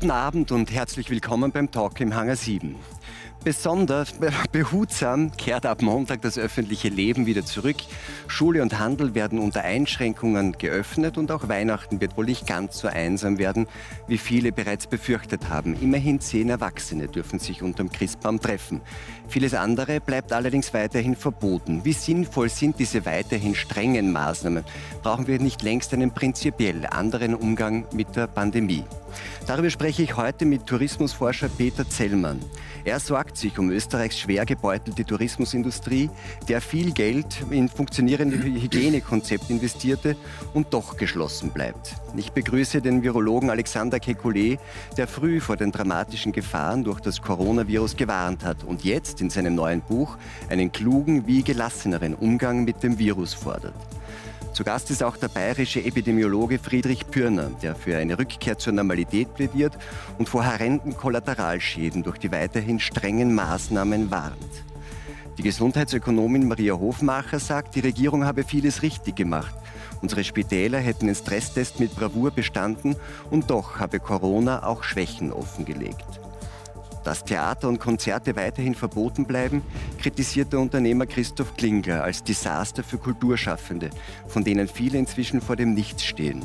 Guten Abend und herzlich willkommen beim Talk im Hangar 7. Besonders behutsam kehrt ab Montag das öffentliche Leben wieder zurück. Schule und Handel werden unter Einschränkungen geöffnet und auch Weihnachten wird wohl nicht ganz so einsam werden, wie viele bereits befürchtet haben. Immerhin zehn Erwachsene dürfen sich unterm Christbaum treffen. Vieles andere bleibt allerdings weiterhin verboten. Wie sinnvoll sind diese weiterhin strengen Maßnahmen? Brauchen wir nicht längst einen prinzipiell anderen Umgang mit der Pandemie? Darüber spreche ich heute mit Tourismusforscher Peter Zellmann. Er sorgt sich um Österreichs schwer gebeutelte Tourismusindustrie, der viel Geld in funktionierende Hygienekonzepte investierte und doch geschlossen bleibt. Ich begrüße den Virologen Alexander Kekulé, der früh vor den dramatischen Gefahren durch das Coronavirus gewarnt hat und jetzt in seinem neuen Buch einen klugen wie gelasseneren Umgang mit dem Virus fordert. Zu Gast ist auch der bayerische Epidemiologe Friedrich Pürner, der für eine Rückkehr zur Normalität plädiert und vor horrenden Kollateralschäden durch die weiterhin strengen Maßnahmen warnt. Die Gesundheitsökonomin Maria Hofmacher sagt, die Regierung habe vieles richtig gemacht. Unsere Spitäler hätten den Stresstest mit Bravour bestanden und doch habe Corona auch Schwächen offengelegt. Dass Theater und Konzerte weiterhin verboten bleiben, kritisiert der Unternehmer Christoph Klingler als Desaster für Kulturschaffende, von denen viele inzwischen vor dem Nichts stehen.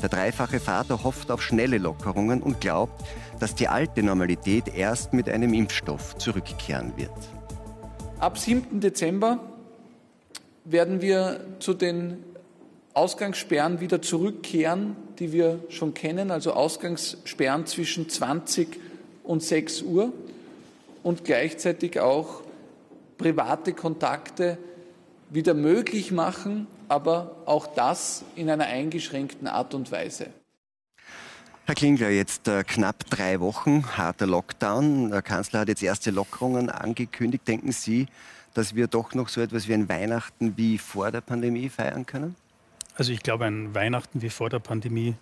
Der dreifache Vater hofft auf schnelle Lockerungen und glaubt, dass die alte Normalität erst mit einem Impfstoff zurückkehren wird. Ab 7. Dezember werden wir zu den Ausgangssperren wieder zurückkehren, die wir schon kennen, also Ausgangssperren zwischen 20 und und 6 Uhr und gleichzeitig auch private Kontakte wieder möglich machen, aber auch das in einer eingeschränkten Art und Weise. Herr Klingler, jetzt äh, knapp drei Wochen harter Lockdown. Der Kanzler hat jetzt erste Lockerungen angekündigt. Denken Sie, dass wir doch noch so etwas wie ein Weihnachten wie vor der Pandemie feiern können? Also ich glaube, ein Weihnachten wie vor der Pandemie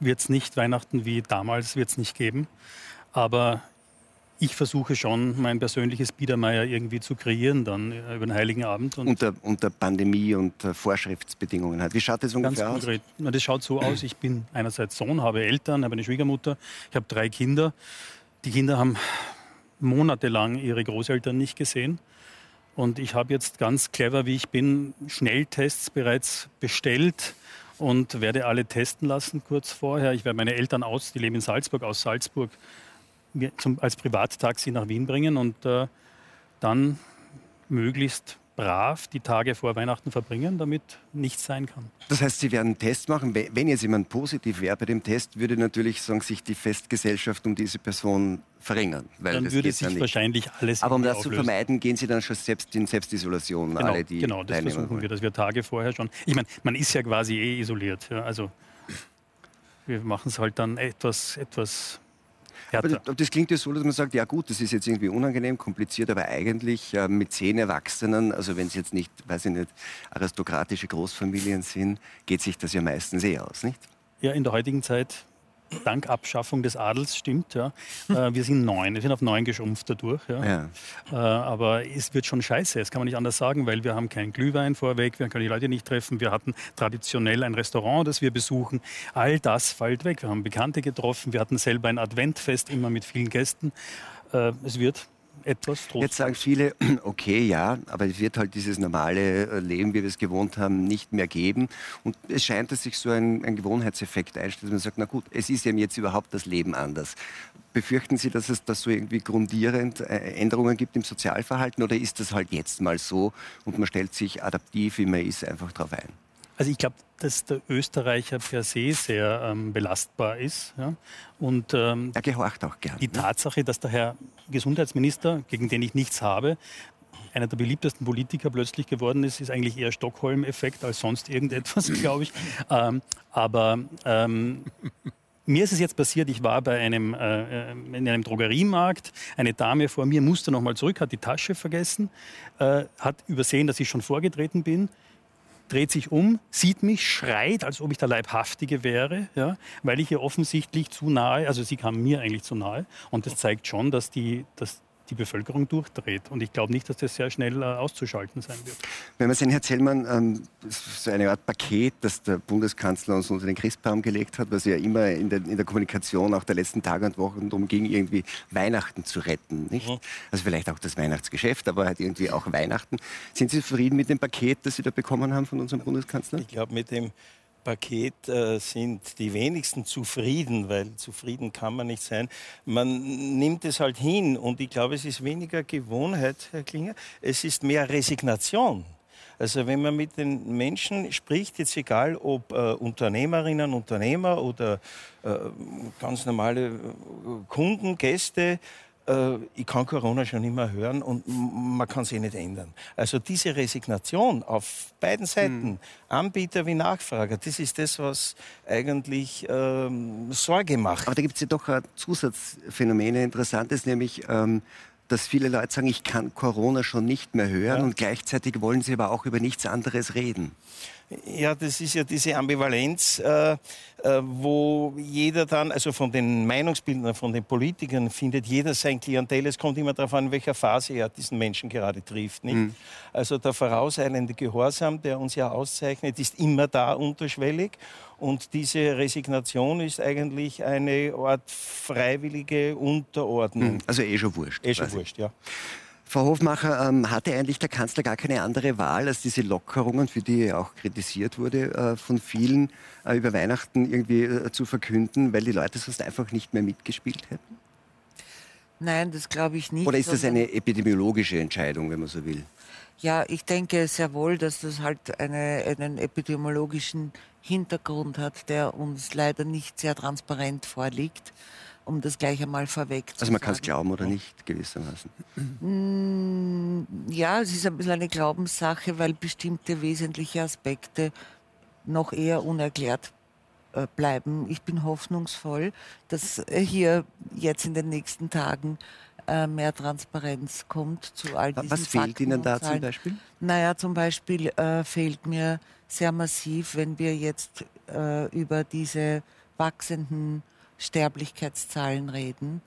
wird es nicht. Weihnachten wie damals wird es nicht geben. Aber ich versuche schon, mein persönliches Biedermeier irgendwie zu kreieren, dann äh, über den Heiligen Abend. Und unter, unter Pandemie und äh, Vorschriftsbedingungen halt. Wie schaut das ungefähr ganz konkret. aus? Na, das schaut so aus, ich bin einerseits Sohn, habe Eltern, habe eine Schwiegermutter, ich habe drei Kinder. Die Kinder haben monatelang ihre Großeltern nicht gesehen. Und ich habe jetzt ganz clever, wie ich bin, Schnelltests bereits bestellt und werde alle testen lassen kurz vorher. Ich werde meine Eltern aus, die leben in Salzburg, aus Salzburg zum, als Privattaxi nach Wien bringen und äh, dann möglichst brav die Tage vor Weihnachten verbringen, damit nichts sein kann. Das heißt, Sie werden einen Test machen. Wenn jetzt jemand positiv wäre bei dem Test, würde natürlich sagen, sich die Festgesellschaft um diese Person verringern. dann würde sich ja wahrscheinlich alles Aber um das auflösen. zu vermeiden, gehen Sie dann schon selbst in Selbstisolation. Genau, alle, die genau das versuchen wir, dass wir Tage vorher schon... Ich meine, man ist ja quasi eh isoliert. Ja, also wir machen es halt dann etwas, etwas das, das klingt ja so, dass man sagt, ja gut, das ist jetzt irgendwie unangenehm, kompliziert, aber eigentlich äh, mit zehn Erwachsenen, also wenn es jetzt nicht, weiß ich nicht, aristokratische Großfamilien sind, geht sich das ja meistens eh aus, nicht? Ja, in der heutigen Zeit dank Abschaffung des Adels stimmt. Ja. Äh, wir sind neun, wir sind auf neun geschrumpft dadurch. Ja. ja. Äh, aber es wird schon scheiße, das kann man nicht anders sagen, weil wir haben keinen Glühwein vorweg, wir können die Leute nicht treffen, wir hatten traditionell ein Restaurant, das wir besuchen. All das fällt weg. Wir haben Bekannte getroffen, wir hatten selber ein Adventfest immer mit vielen Gästen. Äh, es wird etwas trostlos. Jetzt sagen viele, okay, ja, aber es wird halt dieses normale äh, Leben, wie wir es gewohnt haben, nicht mehr geben. Und es scheint, dass sich so ein, ein Gewohnheitseffekt einstellt, dass man sagt, na gut, es ist ja jetzt überhaupt das Leben anders. Befürchten Sie, dass es da so irgendwie grundierend äh, Änderungen gibt im Sozialverhalten oder ist das halt jetzt mal so und man stellt sich adaptiv, wie man ist, einfach darauf ein? Also ich glaube, dass der Österreicher per se sehr ähm, belastbar ist. Ja? Und ähm, er gehorcht auch gern. Die ne? Tatsache, dass der Herr Gesundheitsminister, gegen den ich nichts habe, einer der beliebtesten Politiker plötzlich geworden ist, ist eigentlich eher Stockholm-Effekt als sonst irgendetwas, glaube ich. Ähm, aber ähm, mir ist es jetzt passiert, ich war bei einem, äh, in einem Drogeriemarkt, eine Dame vor mir musste nochmal zurück, hat die Tasche vergessen, äh, hat übersehen, dass ich schon vorgetreten bin, dreht sich um, sieht mich, schreit, als ob ich der Leibhaftige wäre, ja, weil ich ihr offensichtlich zu nahe, also sie kam mir eigentlich zu nahe. Und das zeigt schon, dass die, dass die Bevölkerung durchdreht. Und ich glaube nicht, dass das sehr schnell äh, auszuschalten sein wird. Wenn man sehen, Herr Zellmann, ähm, so eine Art Paket, das der Bundeskanzler uns unter den Christbaum gelegt hat, was ja immer in der, in der Kommunikation auch der letzten Tage und Wochen darum ging, irgendwie Weihnachten zu retten. Nicht? Mhm. Also vielleicht auch das Weihnachtsgeschäft, aber halt irgendwie auch Weihnachten. Sind Sie zufrieden mit dem Paket, das Sie da bekommen haben von unserem Bundeskanzler? Ich glaube, mit dem Paket äh, sind die wenigsten zufrieden, weil zufrieden kann man nicht sein. Man nimmt es halt hin und ich glaube, es ist weniger Gewohnheit, Herr Klinger, es ist mehr Resignation. Also wenn man mit den Menschen spricht, jetzt egal ob äh, Unternehmerinnen, Unternehmer oder äh, ganz normale äh, Kunden, Gäste, ich kann Corona schon immer hören und man kann es eh nicht ändern. Also diese Resignation auf beiden Seiten, mhm. Anbieter wie Nachfrager, das ist das, was eigentlich ähm, Sorge macht. Aber da gibt es ja doch Zusatzphänomene, interessantes, nämlich ähm, dass viele Leute sagen, ich kann Corona schon nicht mehr hören ja. und gleichzeitig wollen sie aber auch über nichts anderes reden. Ja, das ist ja diese Ambivalenz, äh, äh, wo jeder dann, also von den Meinungsbildern, von den Politikern, findet jeder sein Klientel. Es kommt immer darauf an, in welcher Phase er diesen Menschen gerade trifft. Mhm. Also der vorauseilende Gehorsam, der uns ja auszeichnet, ist immer da unterschwellig. Und diese Resignation ist eigentlich eine Art freiwillige Unterordnung. Mhm. Also eh schon wurscht. Eh schon wurscht, ja. Frau Hofmacher, ähm, hatte eigentlich der Kanzler gar keine andere Wahl, als diese Lockerungen, für die er auch kritisiert wurde äh, von vielen, äh, über Weihnachten irgendwie äh, zu verkünden, weil die Leute sonst einfach nicht mehr mitgespielt hätten? Nein, das glaube ich nicht. Oder ist das eine epidemiologische Entscheidung, wenn man so will? Ja, ich denke sehr wohl, dass das halt eine, einen epidemiologischen Hintergrund hat, der uns leider nicht sehr transparent vorliegt um das gleich einmal vorweg zu Also man kann es glauben oder nicht, gewissermaßen. Mm, ja, es ist ein bisschen eine Glaubenssache, weil bestimmte wesentliche Aspekte noch eher unerklärt äh, bleiben. Ich bin hoffnungsvoll, dass hier jetzt in den nächsten Tagen äh, mehr Transparenz kommt zu all diesen Was fehlt Fakten Ihnen da zum Beispiel? Naja, zum Beispiel äh, fehlt mir sehr massiv, wenn wir jetzt äh, über diese wachsenden Sterblichkeitszahlen reden,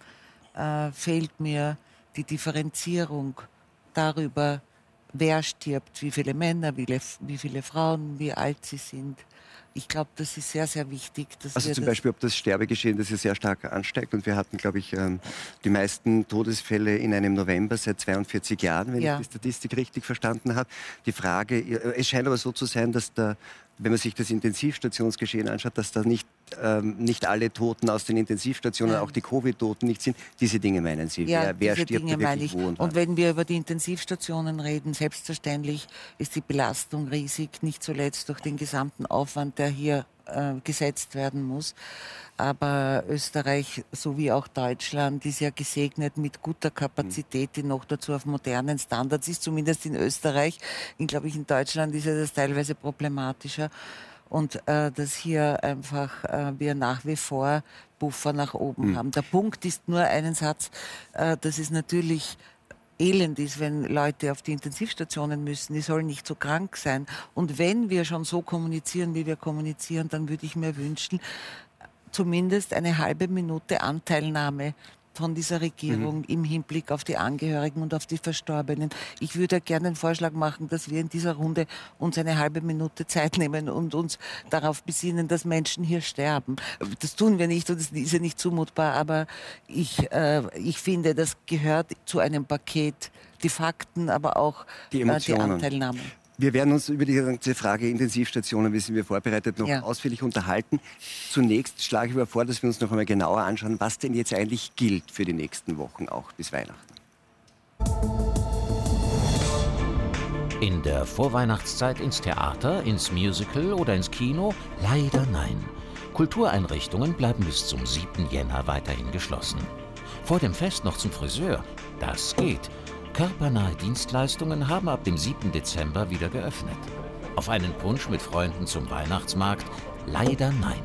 äh, fehlt mir die Differenzierung darüber, wer stirbt, wie viele Männer, wie, wie viele Frauen, wie alt sie sind. Ich glaube, das ist sehr, sehr wichtig. also zum Beispiel, ob das Sterbegeschehen, das ja sehr stark ansteigt. Und wir hatten, glaube ich, ähm, die meisten Todesfälle in einem November seit 42 Jahren, wenn ja. ich die Statistik richtig verstanden habe. Die Frage, äh, es scheint aber so zu sein, dass der wenn man sich das Intensivstationsgeschehen anschaut, dass da nicht, ähm, nicht alle Toten aus den Intensivstationen, ja. auch die Covid-Toten nicht sind. Diese Dinge meinen Sie? Ja, wer, wer stirbt Dinge meine ich. und, und wenn wir über die Intensivstationen reden, selbstverständlich ist die Belastung riesig, nicht zuletzt durch den gesamten Aufwand, der hier äh, gesetzt werden muss. Aber Österreich sowie auch Deutschland ist ja gesegnet mit guter Kapazität, die noch dazu auf modernen Standards ist, zumindest in Österreich. Ich glaube, in Deutschland ist ja das teilweise problematischer. Und äh, dass hier einfach äh, wir nach wie vor Buffer nach oben mhm. haben. Der Punkt ist nur einen Satz, äh, dass es natürlich elend ist, wenn Leute auf die Intensivstationen müssen. Die sollen nicht so krank sein. Und wenn wir schon so kommunizieren, wie wir kommunizieren, dann würde ich mir wünschen, zumindest eine halbe Minute Anteilnahme von dieser Regierung mhm. im Hinblick auf die Angehörigen und auf die Verstorbenen. Ich würde gerne einen Vorschlag machen, dass wir in dieser Runde uns eine halbe Minute Zeit nehmen und uns darauf besinnen, dass Menschen hier sterben. Das tun wir nicht und das ist ja nicht zumutbar, aber ich, äh, ich finde, das gehört zu einem Paket. Die Fakten, aber auch die, äh, die Anteilnahme. Wir werden uns über die ganze Frage Intensivstationen, wie sind wir vorbereitet, noch ja. ausführlich unterhalten. Zunächst schlage ich aber vor, dass wir uns noch einmal genauer anschauen, was denn jetzt eigentlich gilt für die nächsten Wochen, auch bis Weihnachten. In der Vorweihnachtszeit ins Theater, ins Musical oder ins Kino? Leider nein. Kultureinrichtungen bleiben bis zum 7. Jänner weiterhin geschlossen. Vor dem Fest noch zum Friseur? Das geht. Körpernahe Dienstleistungen haben ab dem 7. Dezember wieder geöffnet. Auf einen Punsch mit Freunden zum Weihnachtsmarkt? Leider nein.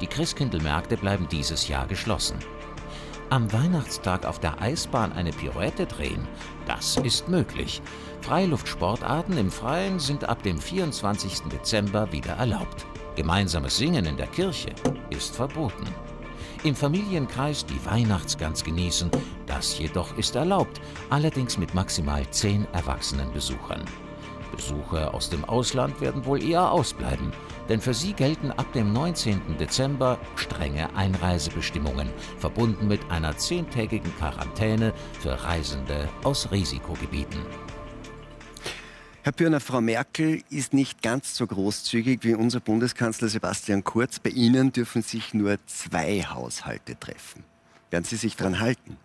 Die Christkindlmärkte bleiben dieses Jahr geschlossen. Am Weihnachtstag auf der Eisbahn eine Pirouette drehen? Das ist möglich. Freiluftsportarten im Freien sind ab dem 24. Dezember wieder erlaubt. Gemeinsames Singen in der Kirche ist verboten. Im Familienkreis die Weihnachtsgans genießen, das jedoch ist erlaubt, allerdings mit maximal zehn erwachsenen Besuchern. Besucher aus dem Ausland werden wohl eher ausbleiben, denn für sie gelten ab dem 19. Dezember strenge Einreisebestimmungen, verbunden mit einer zehntägigen Quarantäne für Reisende aus Risikogebieten. Herr Pürner, Frau Merkel ist nicht ganz so großzügig wie unser Bundeskanzler Sebastian Kurz. Bei Ihnen dürfen sich nur zwei Haushalte treffen. Werden Sie sich daran halten?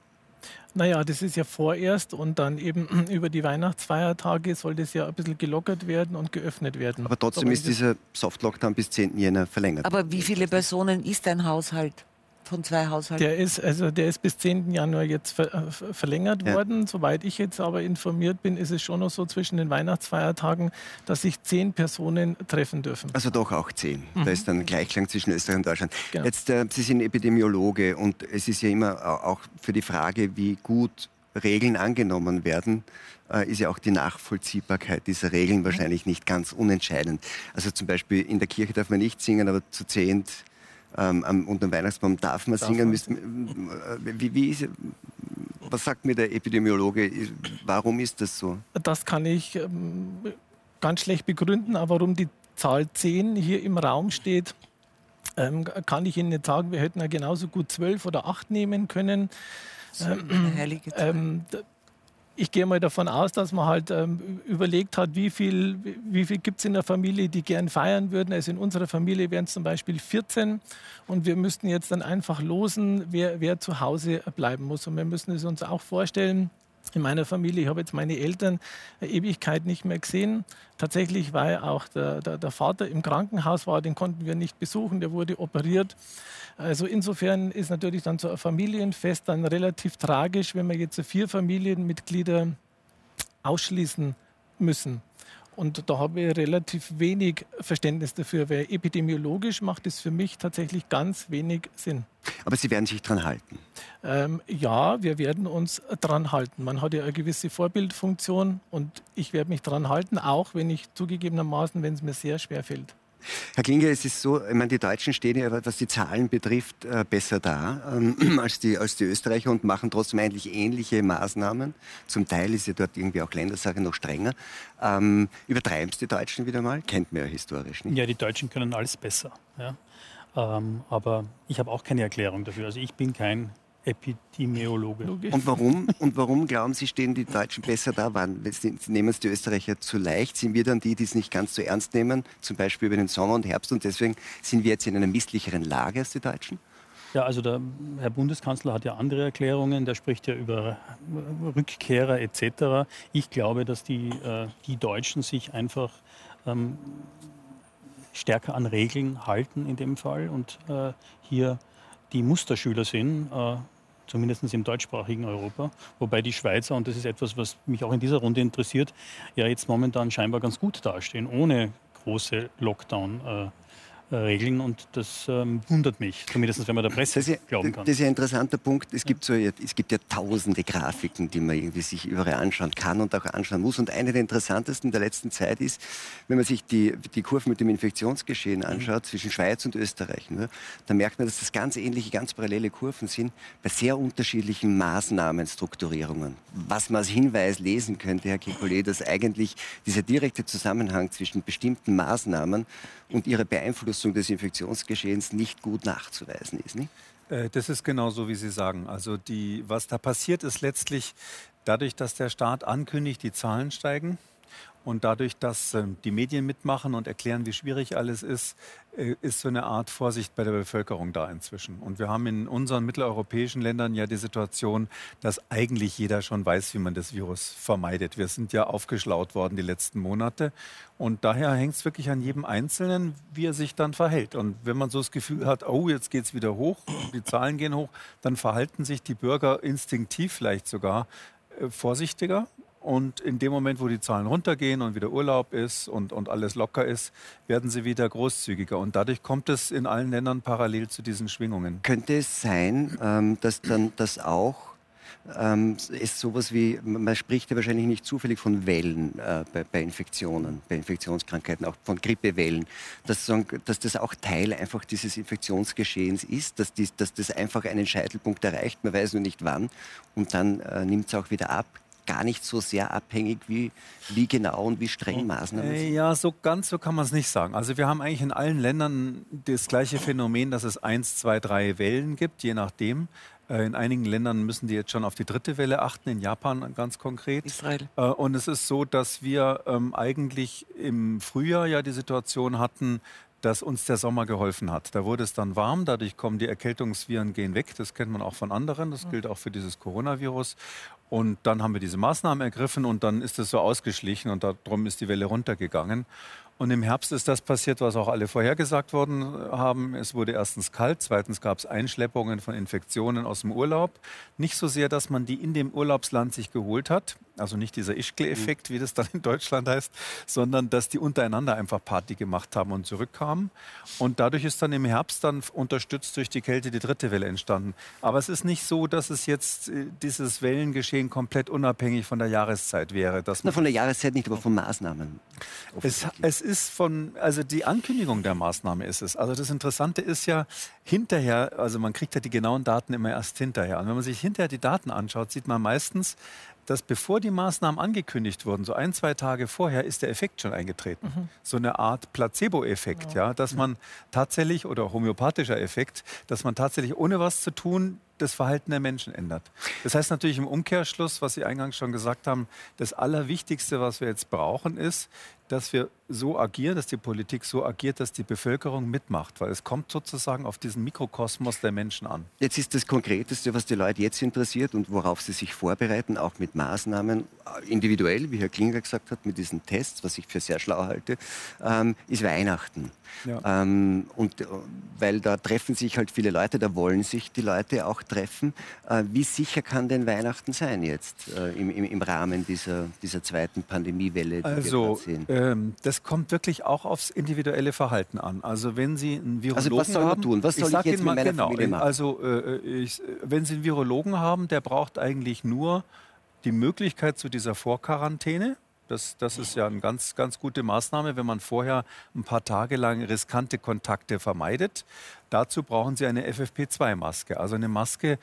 Naja, das ist ja vorerst und dann eben über die Weihnachtsfeiertage soll das ja ein bisschen gelockert werden und geöffnet werden. Aber trotzdem Aber ist dieser Soft-Lockdown bis 10. Jänner verlängert. Aber wie viele Personen ist ein Haushalt? Von zwei Haushalten? Der ist, also der ist bis 10. Januar jetzt ver, äh, verlängert ja. worden. Soweit ich jetzt aber informiert bin, ist es schon noch so zwischen den Weihnachtsfeiertagen, dass sich zehn Personen treffen dürfen. Also doch auch zehn. Mhm. Da ist dann Gleichklang zwischen Österreich und Deutschland. Genau. Jetzt, äh, Sie sind Epidemiologe und es ist ja immer auch für die Frage, wie gut Regeln angenommen werden, äh, ist ja auch die Nachvollziehbarkeit dieser Regeln wahrscheinlich nicht ganz unentscheidend. Also zum Beispiel in der Kirche darf man nicht singen, aber zu zehnt ähm, unter dem Weihnachtsbaum darf man darf singen. Man äh, wie, wie ist, was sagt mir der Epidemiologe? Warum ist das so? Das kann ich ähm, ganz schlecht begründen, aber warum die Zahl 10 hier im Raum steht, ähm, kann ich Ihnen nicht sagen. Wir hätten ja genauso gut 12 oder 8 nehmen können. So, ähm, heilige Zahl. Ähm, ich gehe mal davon aus, dass man halt ähm, überlegt hat, wie viel, wie viel gibt es in der Familie, die gern feiern würden. Also in unserer Familie wären es zum Beispiel 14 und wir müssten jetzt dann einfach losen, wer, wer zu Hause bleiben muss. Und wir müssen es uns auch vorstellen, in meiner Familie, ich habe jetzt meine Eltern Ewigkeit nicht mehr gesehen. Tatsächlich war auch der, der, der, Vater im Krankenhaus, war, den konnten wir nicht besuchen, der wurde operiert. Also insofern ist natürlich dann so ein Familienfest dann relativ tragisch, wenn wir jetzt vier Familienmitglieder ausschließen müssen. Und da habe ich relativ wenig Verständnis dafür, weil epidemiologisch macht es für mich tatsächlich ganz wenig Sinn. Aber Sie werden sich dran halten? Ähm, ja, wir werden uns dran halten. Man hat ja eine gewisse Vorbildfunktion und ich werde mich dran halten, auch wenn ich zugegebenermaßen, wenn es mir sehr schwer fällt. Herr Klinger, es ist so, ich meine, die Deutschen stehen ja, was die Zahlen betrifft, äh, besser da ähm, als, die, als die Österreicher und machen trotzdem eigentlich ähnliche Maßnahmen. Zum Teil ist ja dort irgendwie auch Ländersache noch strenger. Ähm, übertreiben es die Deutschen wieder mal? Kennt man ja historisch nicht. Ja, die Deutschen können alles besser. Ja. Ähm, aber ich habe auch keine Erklärung dafür. Also ich bin kein Epidemiologe. Und warum, und warum glauben Sie, stehen die Deutschen besser da? Wann nehmen es die Österreicher zu leicht? Sind wir dann die, die es nicht ganz so ernst nehmen, zum Beispiel über den Sommer und Herbst und deswegen sind wir jetzt in einer misslicheren Lage als die Deutschen? Ja, also der Herr Bundeskanzler hat ja andere Erklärungen, der spricht ja über Rückkehrer etc. Ich glaube, dass die, äh, die Deutschen sich einfach ähm, stärker an Regeln halten in dem Fall und äh, hier die Musterschüler sind, äh, zumindest im deutschsprachigen Europa. Wobei die Schweizer, und das ist etwas, was mich auch in dieser Runde interessiert, ja jetzt momentan scheinbar ganz gut dastehen, ohne große Lockdown. Äh, regeln und das ähm, wundert mich, zumindest wenn man der Presse ja, glauben kann. Das ist ein interessanter Punkt. Es gibt, so, es gibt ja tausende Grafiken, die man irgendwie sich überall anschauen kann und auch anschauen muss. Und eine der interessantesten der letzten Zeit ist, wenn man sich die, die Kurven mit dem Infektionsgeschehen anschaut mhm. zwischen Schweiz und Österreich, ne, dann merkt man, dass das ganz ähnliche, ganz parallele Kurven sind bei sehr unterschiedlichen Maßnahmenstrukturierungen. Was man als Hinweis lesen könnte, Herr Kekulé, dass eigentlich dieser direkte Zusammenhang zwischen bestimmten Maßnahmen und ihre Beeinflussung des Infektionsgeschehens nicht gut nachzuweisen ist. Nicht? Äh, das ist genau so, wie Sie sagen. Also die, was da passiert, ist letztlich dadurch, dass der Staat ankündigt, die Zahlen steigen, und dadurch, dass äh, die Medien mitmachen und erklären, wie schwierig alles ist, äh, ist so eine Art Vorsicht bei der Bevölkerung da inzwischen. Und wir haben in unseren mitteleuropäischen Ländern ja die Situation, dass eigentlich jeder schon weiß, wie man das Virus vermeidet. Wir sind ja aufgeschlaut worden die letzten Monate. Und daher hängt es wirklich an jedem Einzelnen, wie er sich dann verhält. Und wenn man so das Gefühl hat, oh, jetzt geht es wieder hoch, die Zahlen gehen hoch, dann verhalten sich die Bürger instinktiv vielleicht sogar äh, vorsichtiger und in dem Moment, wo die Zahlen runtergehen und wieder Urlaub ist und, und alles locker ist, werden sie wieder großzügiger. Und dadurch kommt es in allen Ländern parallel zu diesen Schwingungen. Könnte es sein, ähm, dass dann das auch ähm, es sowas wie, man spricht ja wahrscheinlich nicht zufällig von Wellen äh, bei, bei, Infektionen, bei Infektionskrankheiten, auch von Grippewellen, dass, dass, das auch Teil einfach dieses Infektionsgeschehens ist, dass, dies, dass das einfach einen Scheitelpunkt erreicht, man weiß nur nicht wann und dann äh, nimmt es auch wieder ab gar nicht so sehr abhängig, wie, wie genau und wie streng Maßnahmen sind? Ja, so ganz so kann man es nicht sagen. Also wir haben eigentlich in allen Ländern das gleiche Phänomen, dass es eins, zwei, drei Wellen gibt, je nachdem. Äh, in einigen Ländern müssen die jetzt schon auf die dritte Welle achten, in Japan ganz konkret. Israel. Äh, und es ist so, dass wir ähm, eigentlich im Frühjahr ja die Situation hatten, dass uns der Sommer geholfen hat. Da wurde es dann warm, dadurch kommen die Erkältungsviren gehen weg. Das kennt man auch von anderen. Das gilt auch für dieses Coronavirus. Und dann haben wir diese Maßnahmen ergriffen und dann ist es so ausgeschlichen und darum ist die Welle runtergegangen. Und im Herbst ist das passiert, was auch alle vorhergesagt worden haben. Es wurde erstens kalt, zweitens gab es Einschleppungen von Infektionen aus dem Urlaub. Nicht so sehr, dass man die in dem Urlaubsland sich geholt hat, also nicht dieser Ischgl-Effekt, wie das dann in Deutschland heißt, sondern dass die untereinander einfach Party gemacht haben und zurückkamen. Und dadurch ist dann im Herbst dann unterstützt durch die Kälte die dritte Welle entstanden. Aber es ist nicht so, dass es jetzt äh, dieses Wellengeschehen komplett unabhängig von der Jahreszeit wäre. Dass Na, von der Jahreszeit nicht, aber von Maßnahmen. Es, es ist von, also die Ankündigung der Maßnahme ist es. Also das Interessante ist ja hinterher, also man kriegt ja die genauen Daten immer erst hinterher. Und wenn man sich hinterher die Daten anschaut, sieht man meistens, dass bevor die Maßnahmen angekündigt wurden, so ein, zwei Tage vorher, ist der Effekt schon eingetreten. Mhm. So eine Art Placebo-Effekt, ja. ja. dass man tatsächlich, oder homöopathischer Effekt, dass man tatsächlich ohne was zu tun das Verhalten der Menschen ändert. Das heißt natürlich im Umkehrschluss, was Sie eingangs schon gesagt haben, das Allerwichtigste, was wir jetzt brauchen, ist, dass wir so agieren, dass die Politik so agiert, dass die Bevölkerung mitmacht, weil es kommt sozusagen auf diesen Mikrokosmos der Menschen an. Jetzt ist das Konkreteste, was die Leute jetzt interessiert und worauf sie sich vorbereiten, auch mit Maßnahmen, äh, individuell, wie Herr Klinger gesagt hat, mit diesen Tests, was ich für sehr schlau halte, ähm, ist Weihnachten. Ja. Ähm, und äh, weil da treffen sich halt viele Leute, da wollen sich die Leute auch treffen. Äh, wie sicher kann denn Weihnachten sein jetzt äh, im, im, im, Rahmen dieser, dieser zweiten Pandemiewelle, die also, wir sehen? Ähm, das kommt wirklich auch aufs individuelle Verhalten an. Also wenn Sie einen Virologen also was soll man tun? Was soll ich, ich jetzt mit meiner genau, Familie machen? Also äh, ich, wenn Sie einen Virologen haben, der braucht eigentlich nur die Möglichkeit zu dieser Vorquarantäne. Das, das ist ja eine ganz, ganz gute Maßnahme, wenn man vorher ein paar Tage lang riskante Kontakte vermeidet. Dazu brauchen Sie eine FFP2-Maske, also eine Maske,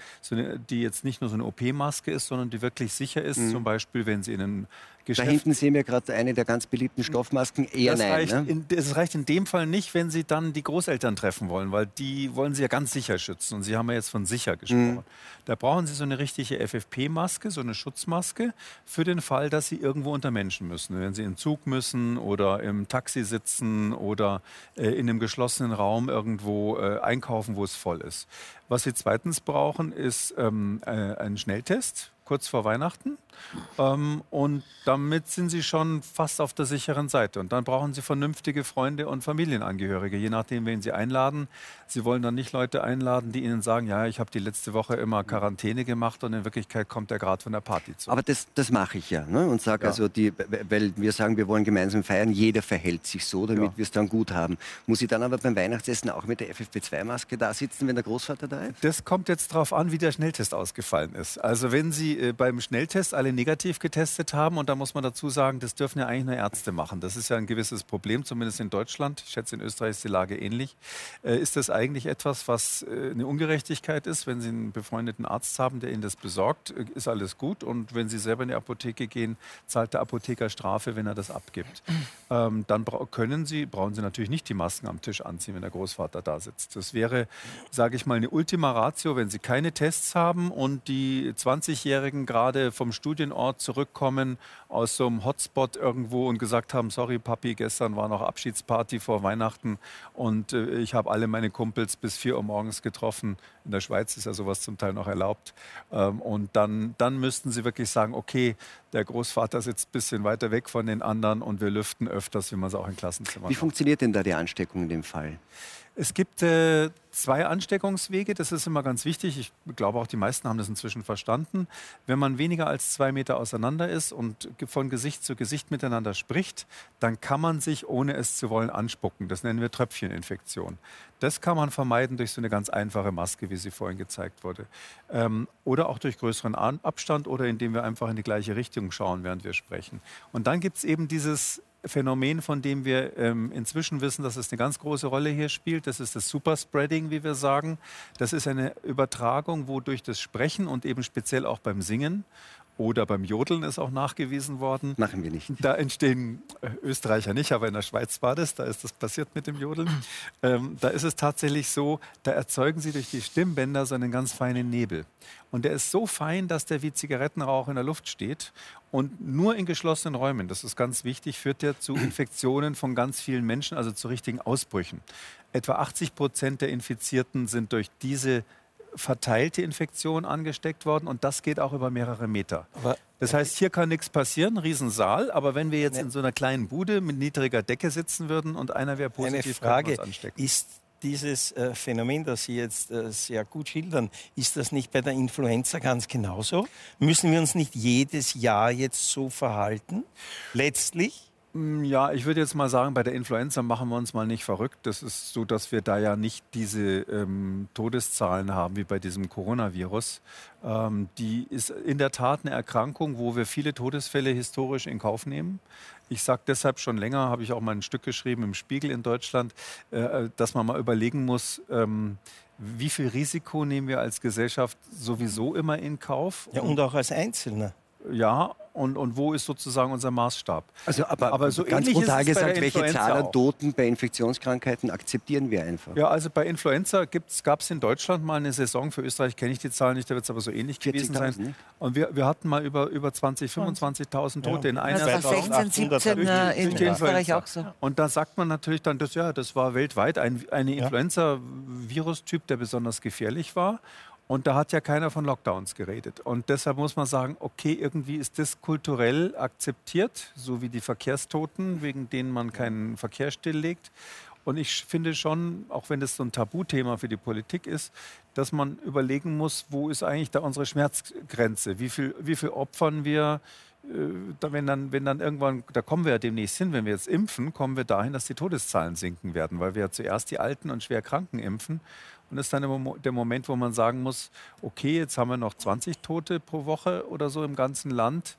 die jetzt nicht nur so eine OP-Maske ist, sondern die wirklich sicher ist. Mhm. Zum Beispiel, wenn Sie in einen Geschäft. Da hinten sehen wir gerade eine der ganz beliebten Stoffmasken. Eher das nein. Reicht ne? in, das reicht in dem Fall nicht, wenn Sie dann die Großeltern treffen wollen, weil die wollen Sie ja ganz sicher schützen. Und Sie haben ja jetzt von sicher gesprochen. Mhm. Da brauchen Sie so eine richtige FFP-Maske, so eine Schutzmaske, für den Fall, dass Sie irgendwo unter Menschen müssen. Wenn Sie im Zug müssen oder im Taxi sitzen oder äh, in einem geschlossenen Raum irgendwo äh, einkaufen, wo es voll ist. Was Sie zweitens brauchen, ist ähm, äh, ein Schnelltest kurz vor Weihnachten. Ähm, und damit sind sie schon fast auf der sicheren Seite. Und dann brauchen sie vernünftige Freunde und Familienangehörige, je nachdem, wen sie einladen. Sie wollen dann nicht Leute einladen, die ihnen sagen, ja, ich habe die letzte Woche immer Quarantäne gemacht und in Wirklichkeit kommt er gerade von der Party zu. Aber das, das mache ich ja. Ne? Und sage ja. also, die, weil wir sagen, wir wollen gemeinsam feiern, jeder verhält sich so, damit ja. wir es dann gut haben. Muss ich dann aber beim Weihnachtsessen auch mit der FFP2-Maske da sitzen, wenn der Großvater da ist? Das kommt jetzt darauf an, wie der Schnelltest ausgefallen ist. Also wenn Sie äh, beim Schnelltest alle negativ getestet haben, und da muss man dazu sagen, das dürfen ja eigentlich nur Ärzte machen. Das ist ja ein gewisses Problem, zumindest in Deutschland. Ich schätze, in Österreich ist die Lage ähnlich. Äh, ist das eigentlich etwas, was äh, eine Ungerechtigkeit ist? Wenn Sie einen befreundeten Arzt haben, der Ihnen das besorgt, ist alles gut. Und wenn Sie selber in die Apotheke gehen, zahlt der Apotheker Strafe, wenn er das abgibt. Ähm, dann können Sie, brauchen Sie natürlich nicht die Masken am Tisch anziehen, wenn der Großvater da sitzt. Das wäre, sage ich mal, eine Ultima Ratio, wenn Sie keine Tests haben und die 20-Jährigen gerade vom Studienort zurückkommen aus so einem Hotspot irgendwo und gesagt haben, sorry Papi, gestern war noch Abschiedsparty vor Weihnachten und äh, ich habe alle meine Kumpels bis 4 Uhr morgens getroffen. In der Schweiz ist ja sowas zum Teil noch erlaubt. Ähm, und dann, dann müssten sie wirklich sagen, okay, der Großvater sitzt ein bisschen weiter weg von den anderen und wir lüften öfters, wie man es auch in Klassenzimmern Wie funktioniert denn da die Ansteckung in dem Fall? Es gibt äh, zwei Ansteckungswege, das ist immer ganz wichtig. Ich glaube auch, die meisten haben das inzwischen verstanden. Wenn man weniger als zwei Meter auseinander ist und von Gesicht zu Gesicht miteinander spricht, dann kann man sich, ohne es zu wollen, anspucken. Das nennen wir Tröpfcheninfektion. Das kann man vermeiden durch so eine ganz einfache Maske, wie sie vorhin gezeigt wurde. Ähm, oder auch durch größeren Abstand oder indem wir einfach in die gleiche Richtung schauen, während wir sprechen. Und dann gibt es eben dieses Phänomen, von dem wir ähm, inzwischen wissen, dass es eine ganz große Rolle hier spielt. Das ist das Superspreading, wie wir sagen. Das ist eine Übertragung, wo durch das Sprechen und eben speziell auch beim Singen oder beim Jodeln ist auch nachgewiesen worden. Machen wir nicht. Da entstehen äh, Österreicher nicht, aber in der Schweiz war das, da ist das passiert mit dem Jodeln. Ähm, da ist es tatsächlich so, da erzeugen sie durch die Stimmbänder so einen ganz feinen Nebel. Und der ist so fein, dass der wie Zigarettenrauch in der Luft steht. Und nur in geschlossenen Räumen, das ist ganz wichtig, führt der zu Infektionen von ganz vielen Menschen, also zu richtigen Ausbrüchen. Etwa 80 Prozent der Infizierten sind durch diese verteilte Infektion angesteckt worden und das geht auch über mehrere Meter. Aber das heißt, hier kann nichts passieren, Riesensaal, aber wenn wir jetzt in so einer kleinen Bude mit niedriger Decke sitzen würden und einer wäre positiv, Eine Frage, ist dieses äh, Phänomen, das Sie jetzt äh, sehr gut schildern, ist das nicht bei der Influenza ganz genauso? Müssen wir uns nicht jedes Jahr jetzt so verhalten? Letztlich? Mm, ja, ich würde jetzt mal sagen, bei der Influenza machen wir uns mal nicht verrückt. Das ist so, dass wir da ja nicht diese ähm, Todeszahlen haben wie bei diesem Coronavirus. Ähm, die ist in der Tat eine Erkrankung, wo wir viele Todesfälle historisch in Kauf nehmen. Ich sage deshalb schon länger, habe ich auch mal ein Stück geschrieben im Spiegel in Deutschland, äh, dass man mal überlegen muss, ähm, wie viel Risiko nehmen wir als Gesellschaft sowieso immer in Kauf? Ja, und auch als Einzelner. Ja, und, und wo ist sozusagen unser Maßstab? Also, aber, aber so ganz brutal gesagt, welche Zahl an Toten bei Infektionskrankheiten akzeptieren wir einfach? Ja, also bei Influenza gab es in Deutschland mal eine Saison, für Österreich kenne ich die Zahlen nicht, da wird es aber so ähnlich gewesen sein. Ne? Und wir, wir hatten mal über, über 20, 25.000 Tote ja. in einer Saison. 16, 17 in Österreich auch so. Und da sagt man natürlich dann, dass, ja, das war weltweit ein eine Influenza-Virustyp, der besonders gefährlich war. Und da hat ja keiner von Lockdowns geredet. Und deshalb muss man sagen, okay, irgendwie ist das kulturell akzeptiert, so wie die Verkehrstoten, wegen denen man keinen Verkehr stilllegt. Und ich finde schon, auch wenn das so ein Tabuthema für die Politik ist, dass man überlegen muss, wo ist eigentlich da unsere Schmerzgrenze? Wie viel, wie viel opfern wir? Äh, wenn dann, wenn dann irgendwann, da kommen wir ja demnächst hin, wenn wir jetzt impfen, kommen wir dahin, dass die Todeszahlen sinken werden, weil wir ja zuerst die Alten und Schwerkranken impfen. Und das ist dann der Moment, wo man sagen muss, okay, jetzt haben wir noch 20 Tote pro Woche oder so im ganzen Land.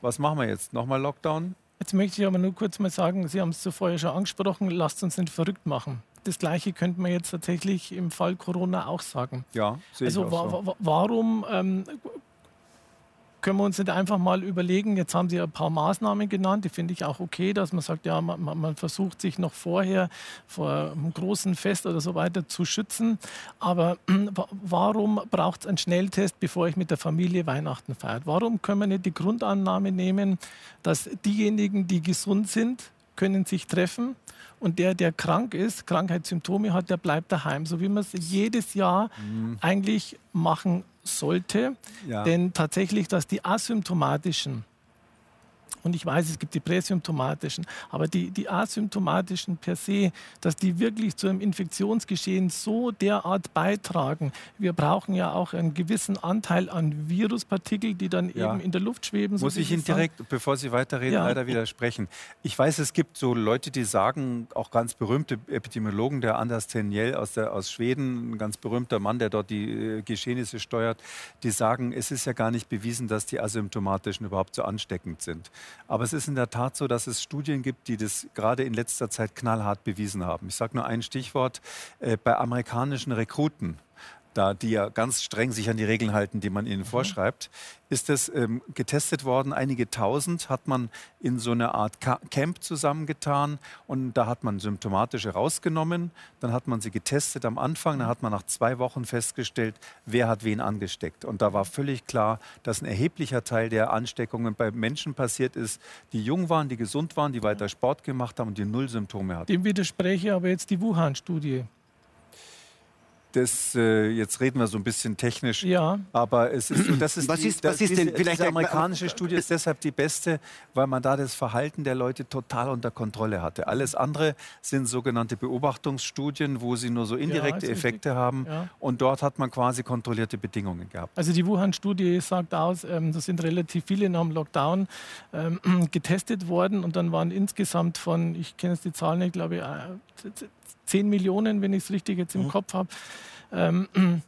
Was machen wir jetzt? Nochmal Lockdown? Jetzt möchte ich aber nur kurz mal sagen, Sie haben es zuvor ja schon angesprochen, lasst uns nicht verrückt machen. Das Gleiche könnte man jetzt tatsächlich im Fall Corona auch sagen. Ja, sehe also ich auch so. warum ähm, können wir uns nicht einfach mal überlegen, jetzt haben Sie ein paar Maßnahmen genannt, die finde ich auch okay, dass man sagt, ja, man, man, versucht sich noch vorher vor einem großen Fest oder so weiter zu schützen. Aber warum braucht es einen Schnelltest, bevor ich mit der Familie Weihnachten feiert? Warum können wir nicht die Grundannahme nehmen, dass diejenigen, die gesund sind, können sich treffen und der, der krank ist, Krankheitssymptome hat, der bleibt daheim, so wie man es jedes Jahr mhm. eigentlich machen sollte. Ja. Denn tatsächlich, dass die asymptomatischen und ich weiß, es gibt die präsymptomatischen, aber die, die asymptomatischen per se, dass die wirklich zu einem Infektionsgeschehen so derart beitragen. Wir brauchen ja auch einen gewissen Anteil an Viruspartikel, die dann ja. eben in der Luft schweben. Muss ich Ihnen direkt, bevor Sie weiterreden, ja. leider widersprechen. Ich weiß, es gibt so Leute, die sagen, auch ganz berühmte Epidemiologen, der Anders Tenniel aus, der, aus Schweden, ein ganz berühmter Mann, der dort die äh, Geschehnisse steuert, die sagen, es ist ja gar nicht bewiesen, dass die asymptomatischen überhaupt so ansteckend sind. Aber es ist in der Tat so, dass es Studien gibt, die das gerade in letzter Zeit knallhart bewiesen haben. Ich sage nur ein Stichwort. Äh, bei amerikanischen Rekruten da die ja ganz streng sich an die Regeln halten, die man ihnen mhm. vorschreibt, ist es ähm, getestet worden. Einige tausend hat man in so eine Art Camp zusammengetan und da hat man symptomatische rausgenommen. Dann hat man sie getestet am Anfang. Dann hat man nach zwei Wochen festgestellt, wer hat wen angesteckt. Und da war völlig klar, dass ein erheblicher Teil der Ansteckungen bei Menschen passiert ist, die jung waren, die gesund waren, die weiter Sport gemacht haben und die null Symptome hatten. Dem widerspreche aber jetzt die Wuhan-Studie. Das, äh, jetzt reden wir so ein bisschen technisch, ja. aber es ist, das ist, was die, ist, was ist denn vielleicht die amerikanische Studie ist deshalb die beste, weil man da das Verhalten der Leute total unter Kontrolle hatte. Alles andere sind sogenannte Beobachtungsstudien, wo sie nur so indirekte ja, Effekte richtig. haben ja. und dort hat man quasi kontrollierte Bedingungen gehabt. Also die Wuhan-Studie sagt aus, ähm, da sind relativ viele nach dem Lockdown ähm, getestet worden und dann waren insgesamt von, ich kenne jetzt die Zahlen nicht, glaube ich, 10 Millionen, wenn ich es richtig jetzt im mhm. Kopf habe, ähm,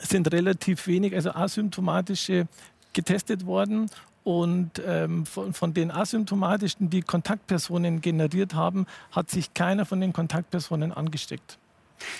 sind relativ wenig, also asymptomatische getestet worden. Und ähm, von, von, den asymptomatischen, die Kontaktpersonen generiert haben, hat sich keiner von den Kontaktpersonen angesteckt.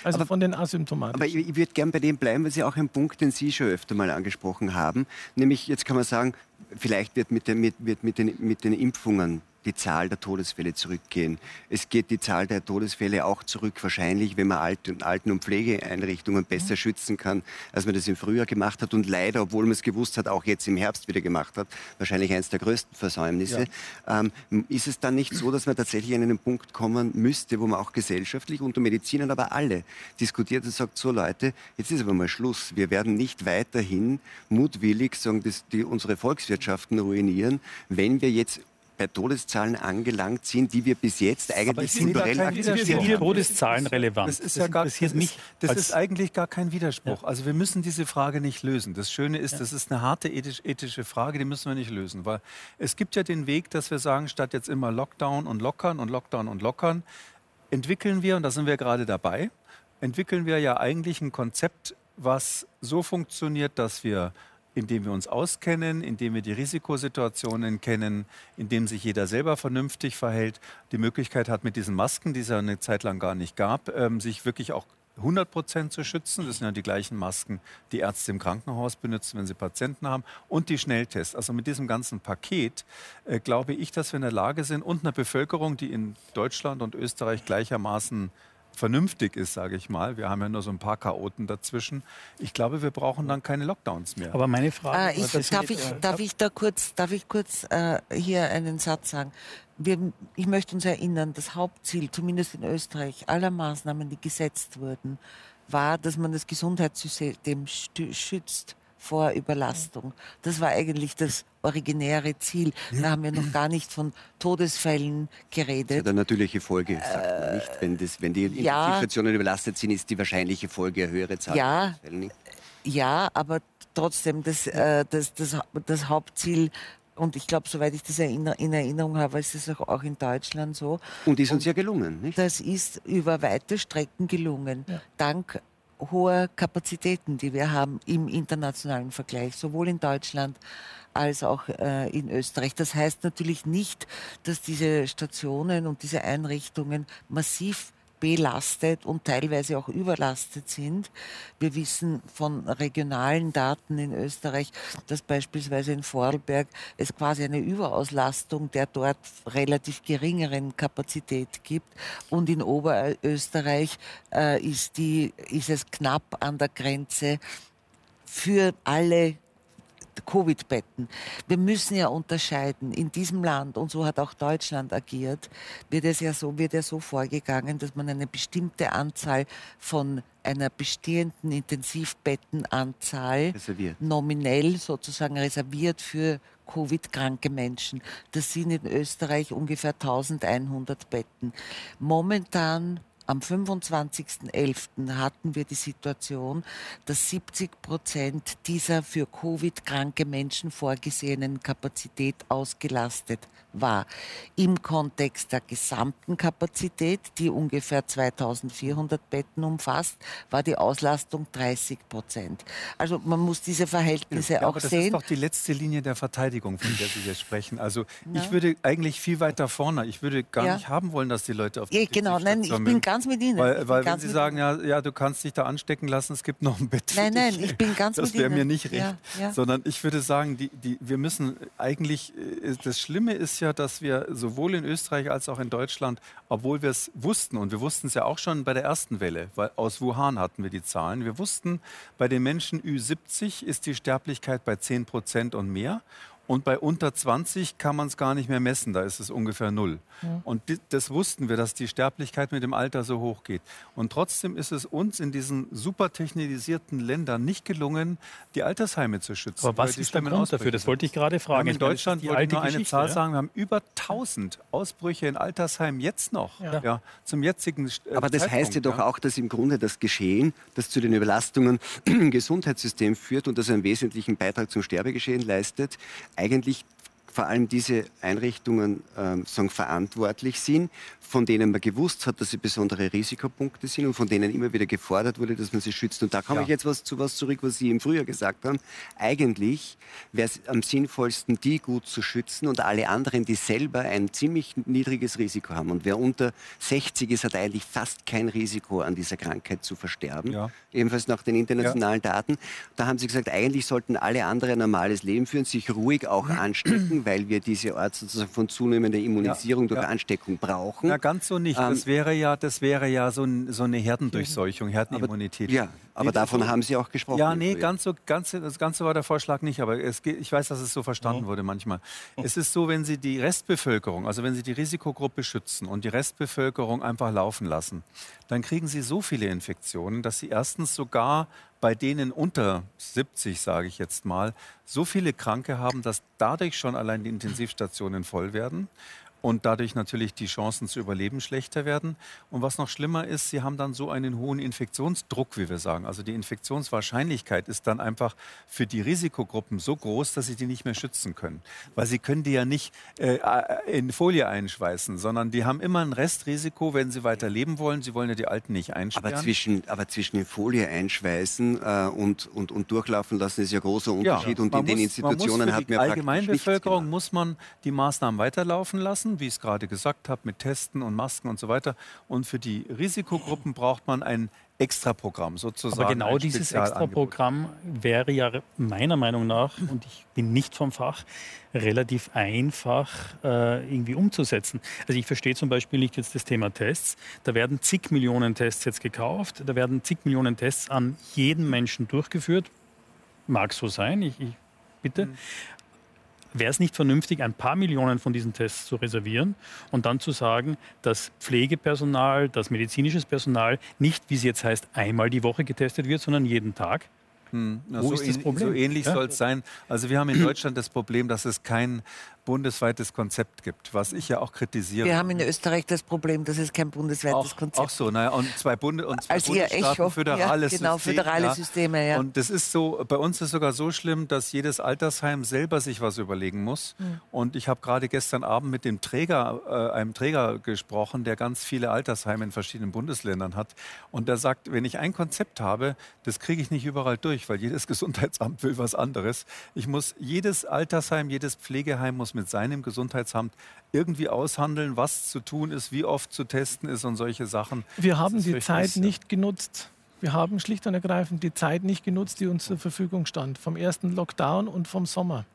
Also aber, von den asymptomatischen. Aber ich, ich würde gerne bei dem bleiben, weil Sie auch einen Punkt, den Sie schon öfter mal angesprochen haben. Nämlich, jetzt kann man sagen, vielleicht wird mit den, mit, wird mit den, mit den Impfungen die Zahl der Todesfälle zurückgehen. Es geht die Zahl der Todesfälle auch zurück, wahrscheinlich, wenn man Alten-, Alten und Pflegeeinrichtungen besser mhm. schützen kann, als man das im Frühjahr gemacht hat und leider, obwohl man es gewusst hat, auch jetzt im Herbst wieder gemacht hat. Wahrscheinlich eines der größten Versäumnisse. Ja. Ähm, ist es dann nicht so, dass man tatsächlich an einen Punkt kommen müsste, wo man auch gesellschaftlich unter Medizinern, aber alle diskutiert und sagt, so Leute, jetzt ist aber mal Schluss. Wir werden nicht weiterhin mutwillig sagen, dass die unsere Volkswirtschaften ruinieren, wenn wir jetzt bei Todeszahlen angelangt sind, die wir bis jetzt eigentlich souverän akzeptieren. Die Todeszahlen relevant. Das ist, ja gar, das ist, das ist eigentlich gar kein Widerspruch. Ja. Also wir müssen diese Frage nicht lösen. Das Schöne ist, ja. das ist eine harte ethisch, ethische Frage, die müssen wir nicht lösen. Weil es gibt ja den Weg, dass wir sagen, statt jetzt immer Lockdown und Lockern und Lockdown und Lockern, entwickeln wir, und da sind wir gerade dabei, entwickeln wir ja eigentlich ein Konzept, was so funktioniert, dass wir indem wir uns auskennen, indem wir die Risikosituationen kennen, indem sich jeder selber vernünftig verhält, die Möglichkeit hat mit diesen Masken, die es ja eine Zeit lang gar nicht gab, ähm, sich wirklich auch 100 Prozent zu schützen. Das sind ja die gleichen Masken, die Ärzte im Krankenhaus benutzen, wenn sie Patienten haben. Und die Schnelltests. Also mit diesem ganzen Paket äh, glaube ich, dass wir in der Lage sind und einer Bevölkerung, die in Deutschland und Österreich gleichermaßen vernünftig ist, sage ich mal. Wir haben ja nur so ein paar Chaoten dazwischen. Ich glaube, wir brauchen dann keine Lockdowns mehr. Aber meine Frage äh, ich, darf, ich, darf ich da kurz, darf ich kurz äh, hier einen Satz sagen? Wir, ich möchte uns erinnern, das Hauptziel, zumindest in Österreich, aller Maßnahmen, die gesetzt wurden, war, dass man das Gesundheitssystem schützt vor Überlastung. Das war eigentlich das originäre Ziel. Da haben wir noch gar nicht von Todesfällen geredet. Das ist eine natürliche Folge, sagt man nicht. Wenn, das, wenn die Intensivstationen ja, überlastet sind, ist die wahrscheinliche Folge eine höhere Zahl ja, Ja, aber trotzdem, das, äh, das, das, das Hauptziel und ich glaube, soweit ich das in Erinnerung habe, ist es auch in Deutschland so. Und ist uns ja gelungen, nicht? Das ist über weite Strecken gelungen. Ja. Dank hoher Kapazitäten, die wir haben im internationalen Vergleich, sowohl in Deutschland als auch äh, in Österreich. Das heißt natürlich nicht, dass diese Stationen und diese Einrichtungen massiv belastet und teilweise auch überlastet sind. Wir wissen von regionalen Daten in Österreich, dass beispielsweise in Vorarlberg es quasi eine Überauslastung der dort relativ geringeren Kapazität gibt und in Oberösterreich äh, ist, die, ist es knapp an der Grenze für alle Covid-Betten. Wir müssen ja unterscheiden. In diesem Land, und so hat auch Deutschland agiert, wird es ja so, wird ja so vorgegangen, dass man eine bestimmte Anzahl von einer bestehenden Intensivbettenanzahl reserviert. nominell sozusagen reserviert für Covid-kranke Menschen. Das sind in Österreich ungefähr 1100 Betten. Momentan am 25.11. hatten wir die Situation, dass 70 Prozent dieser für Covid kranke Menschen vorgesehenen Kapazität ausgelastet war. Im Kontext der gesamten Kapazität, die ungefähr 2400 Betten umfasst, war die Auslastung 30 Prozent. Also man muss diese Verhältnisse ja, auch aber das sehen. Das ist doch die letzte Linie der Verteidigung, von der Sie hier sprechen. Also ja. ich würde eigentlich viel weiter vorne, ich würde gar ja. nicht haben wollen, dass die Leute auf die ja, Genau, nein, ich bin ganz mit Ihnen. Weil, weil wenn Sie sagen, ja, ja, du kannst dich da anstecken lassen, es gibt noch ein Bett. Nein, nein, ich bin ganz das mit Ihnen. Das wäre mir nicht recht. Sondern ich würde sagen, die, die, wir müssen eigentlich, äh, das Schlimme ist ja, dass wir sowohl in Österreich als auch in Deutschland, obwohl wir es wussten, und wir wussten es ja auch schon bei der ersten Welle, weil aus Wuhan hatten wir die Zahlen, wir wussten, bei den Menschen Ü70 ist die Sterblichkeit bei 10 Prozent und mehr. Und bei unter 20 kann man es gar nicht mehr messen, da ist es ungefähr null. Ja. Und das wussten wir, dass die Sterblichkeit mit dem Alter so hoch geht. Und trotzdem ist es uns in diesen super technisierten Ländern nicht gelungen, die Altersheime zu schützen. Aber was ist der Grund dafür? Das wollte ich gerade fragen. in Deutschland, wollte ich nur eine Zahl ja? sagen, wir haben über 1000 Ausbrüche in Altersheimen jetzt noch. Ja. ja zum jetzigen äh, Aber das Zeitpunkt, heißt ja doch auch, dass im Grunde das Geschehen, das zu den Überlastungen im Gesundheitssystem führt und das einen wesentlichen Beitrag zum Sterbegeschehen leistet, eigentlich vor allem diese Einrichtungen ähm, sagen, verantwortlich sind, von denen man gewusst hat, dass sie besondere Risikopunkte sind und von denen immer wieder gefordert wurde, dass man sie schützt. Und da komme ja. ich jetzt was, zu was zurück, was Sie im Frühjahr gesagt haben. Eigentlich wäre es am sinnvollsten, die gut zu schützen und alle anderen, die selber ein ziemlich niedriges Risiko haben. Und wer unter 60 ist, hat eigentlich fast kein Risiko, an dieser Krankheit zu versterben. Ja. Ebenfalls nach den internationalen ja. Daten. Da haben Sie gesagt, eigentlich sollten alle anderen ein normales Leben führen, sich ruhig auch anstecken, weil wir diese Art sozusagen von zunehmender Immunisierung durch Ansteckung brauchen ganz so nicht. Ähm, das wäre ja, das wäre ja so, ein, so eine Herdendurchseuchung, Herdenimmunität. Aber, ja, aber davon haben Sie auch gesprochen. Ja, nee, ganz so, ganz, das Ganze war der Vorschlag nicht, aber es, ich weiß, dass es so verstanden oh. wurde manchmal. Es ist so, wenn Sie die Restbevölkerung, also wenn Sie die Risikogruppe schützen und die Restbevölkerung einfach laufen lassen, dann kriegen Sie so viele Infektionen, dass Sie erstens sogar bei denen unter 70, sage ich jetzt mal, so viele Kranke haben, dass dadurch schon allein die Intensivstationen voll werden und dadurch natürlich die Chancen zu überleben schlechter werden. Und was noch schlimmer ist, sie haben dann so einen hohen Infektionsdruck, wie wir sagen. Also die Infektionswahrscheinlichkeit ist dann einfach für die Risikogruppen so groß, dass sie die nicht mehr schützen können. Weil sie können die ja nicht äh, in Folie einschweißen, sondern die haben immer ein Restrisiko, wenn sie weiter leben wollen. Sie wollen ja die Alten nicht einsperren. Aber zwischen, aber zwischen in Folie einschweißen äh, und, und, und durchlaufen lassen ist ja großer Unterschied. Ja, und in den Institutionen hat mir Allgemeinbevölkerung muss man die Maßnahmen weiterlaufen lassen lassen, wie ich es gerade gesagt habe, mit Testen und Masken und so weiter. Und für die Risikogruppen braucht man ein Extraprogramm sozusagen. Aber genau dieses Extraprogramm wäre ja meiner Meinung nach, und ich bin nicht vom Fach, relativ einfach äh, irgendwie umzusetzen. Also ich verstehe zum Beispiel nicht jetzt das Thema Tests. Da werden zig Millionen Tests jetzt gekauft, da werden zig Millionen Tests an jeden Menschen durchgeführt. Mag so sein, ich, ich bitte. Mhm. Wäre es nicht vernünftig, ein paar Millionen von diesen Tests zu reservieren und dann zu sagen, dass Pflegepersonal, das medizinisches Personal nicht, wie es jetzt heißt, einmal die Woche getestet wird, sondern jeden Tag? Hm, Wo so ist das Problem? So ähnlich ja? soll es sein. Also wir haben in Deutschland das Problem, dass es kein bundesweites Konzept gibt, was ich ja auch kritisiere. Wir haben in Österreich das Problem, dass es kein bundesweites auch, Konzept gibt. Auch so, naja, und zwei, Bunde, und zwei Als Bundesstaaten, föderales ja, genau, System, föderale. Systeme, ja. Und das ist so, bei uns ist es sogar so schlimm, dass jedes Altersheim selber sich was überlegen muss. Mhm. Und ich habe gerade gestern Abend mit dem Träger, äh, einem Träger gesprochen, der ganz viele Altersheime in verschiedenen Bundesländern hat. Und der sagt, wenn ich ein Konzept habe, das kriege ich nicht überall durch, weil jedes Gesundheitsamt will was anderes. Ich muss jedes Altersheim, jedes Pflegeheim muss mit seinem Gesundheitsamt irgendwie aushandeln, was zu tun ist, wie oft zu testen ist und solche Sachen. Wir haben die Zeit nicht genutzt. Wir haben schlicht und ergreifend die Zeit nicht genutzt, die uns zur Verfügung stand, vom ersten Lockdown und vom Sommer.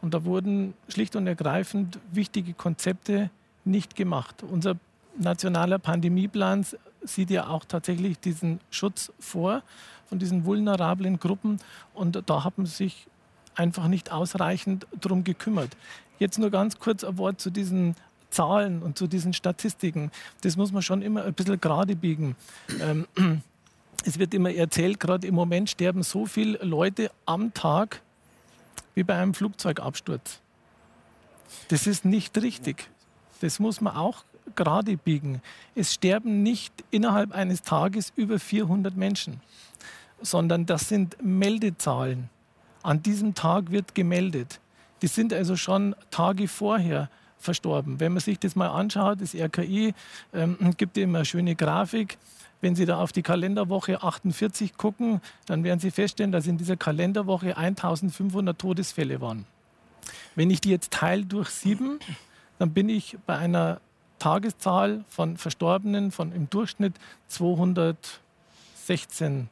Und da wurden schlicht und ergreifend wichtige Konzepte nicht gemacht. Unser nationaler Pandemieplan sieht ja auch tatsächlich diesen Schutz vor von diesen vulnerablen Gruppen. Und da haben sich einfach nicht ausreichend darum gekümmert. Jetzt nur ganz kurz ein Wort zu diesen Zahlen und zu diesen Statistiken. Das muss man schon immer ein bisschen gerade biegen. Ähm, es wird immer erzählt, gerade im Moment sterben so viele Leute am Tag wie bei einem Flugzeugabsturz. Das ist nicht richtig. Das muss man auch gerade biegen. Es sterben nicht innerhalb eines Tages über 400 Menschen, sondern das sind Meldezahlen. An diesem Tag wird gemeldet. Die sind also schon Tage vorher verstorben. Wenn man sich das mal anschaut, das RKI ähm, gibt immer eine schöne Grafik. Wenn Sie da auf die Kalenderwoche 48 gucken, dann werden Sie feststellen, dass in dieser Kalenderwoche 1500 Todesfälle waren. Wenn ich die jetzt teile durch sieben, dann bin ich bei einer Tageszahl von Verstorbenen von im Durchschnitt 216,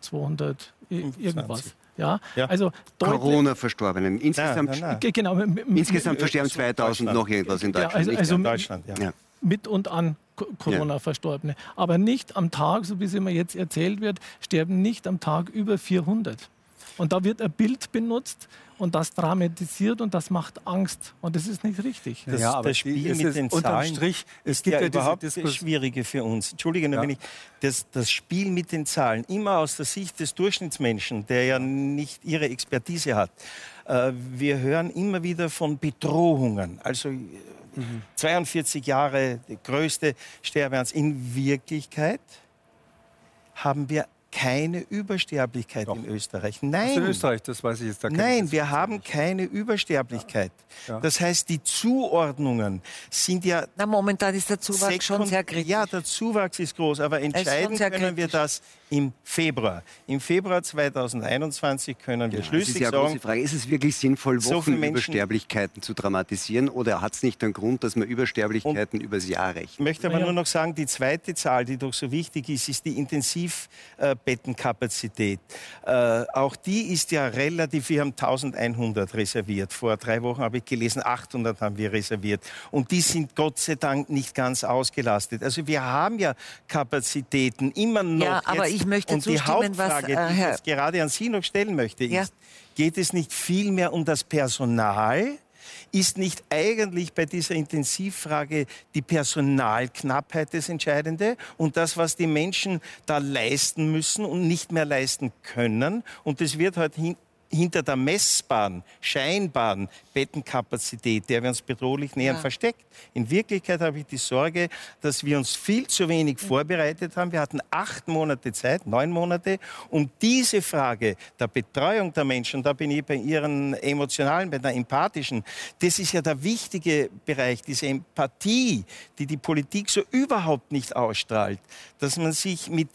200 irgendwas. Ja, ja. also Corona-Verstorbenen. Insgesamt, ja, na, na. Genau, insgesamt versterben 2000 noch irgendwas in Deutschland. Ja, also, also in Deutschland, ja. Mit und an Corona-Verstorbene. Aber nicht am Tag, so wie es immer jetzt erzählt wird, sterben nicht am Tag über 400. Und da wird ein Bild benutzt und das dramatisiert und das macht Angst. Und das ist nicht richtig. Das, ja, aber das Spiel mit den Zahlen Strich, es gibt ja, ja überhaupt das Schwierige für uns. Entschuldige, ja. wenn ich das, das Spiel mit den Zahlen immer aus der Sicht des Durchschnittsmenschen, der ja nicht ihre Expertise hat. Äh, wir hören immer wieder von Bedrohungen. Also mhm. 42 Jahre, die größte Sterbeans. In Wirklichkeit haben wir keine Übersterblichkeit Doch. in Österreich. Nein. in Österreich, das weiß ich jetzt. Da Nein, wir haben keine Übersterblichkeit. Ja. Ja. Das heißt, die Zuordnungen sind ja. Na, momentan ist der Zuwachs schon sehr kritisch. Ja, der Zuwachs ist groß, aber entscheiden können kritisch. wir das im Februar. Im Februar 2021 können wir ja, schließlich das ist ja sagen, Frage. Ist es wirklich sinnvoll, Wochenübersterblichkeiten zu dramatisieren oder hat es nicht einen Grund, dass man Übersterblichkeiten übers Jahr rechnet? Ich möchte aber ja. nur noch sagen, die zweite Zahl, die doch so wichtig ist, ist die Intensivbettenkapazität. Äh, auch die ist ja relativ, wir haben 1100 reserviert. Vor drei Wochen habe ich gelesen, 800 haben wir reserviert. Und die sind Gott sei Dank nicht ganz ausgelastet. Also wir haben ja Kapazitäten immer noch. Ja, aber ich möchte und die Hauptfrage, was, äh, die ich jetzt gerade an Sie noch stellen möchte, ist, ja. geht es nicht vielmehr um das Personal? Ist nicht eigentlich bei dieser Intensivfrage die Personalknappheit das Entscheidende und das, was die Menschen da leisten müssen und nicht mehr leisten können? Und das wird halt hinter der messbaren, scheinbaren Bettenkapazität, der wir uns bedrohlich nähern, ja. versteckt. In Wirklichkeit habe ich die Sorge, dass wir uns viel zu wenig vorbereitet haben. Wir hatten acht Monate Zeit, neun Monate, um diese Frage der Betreuung der Menschen, da bin ich bei Ihren emotionalen, bei der empathischen, das ist ja der wichtige Bereich, diese Empathie, die die Politik so überhaupt nicht ausstrahlt, dass man sich mit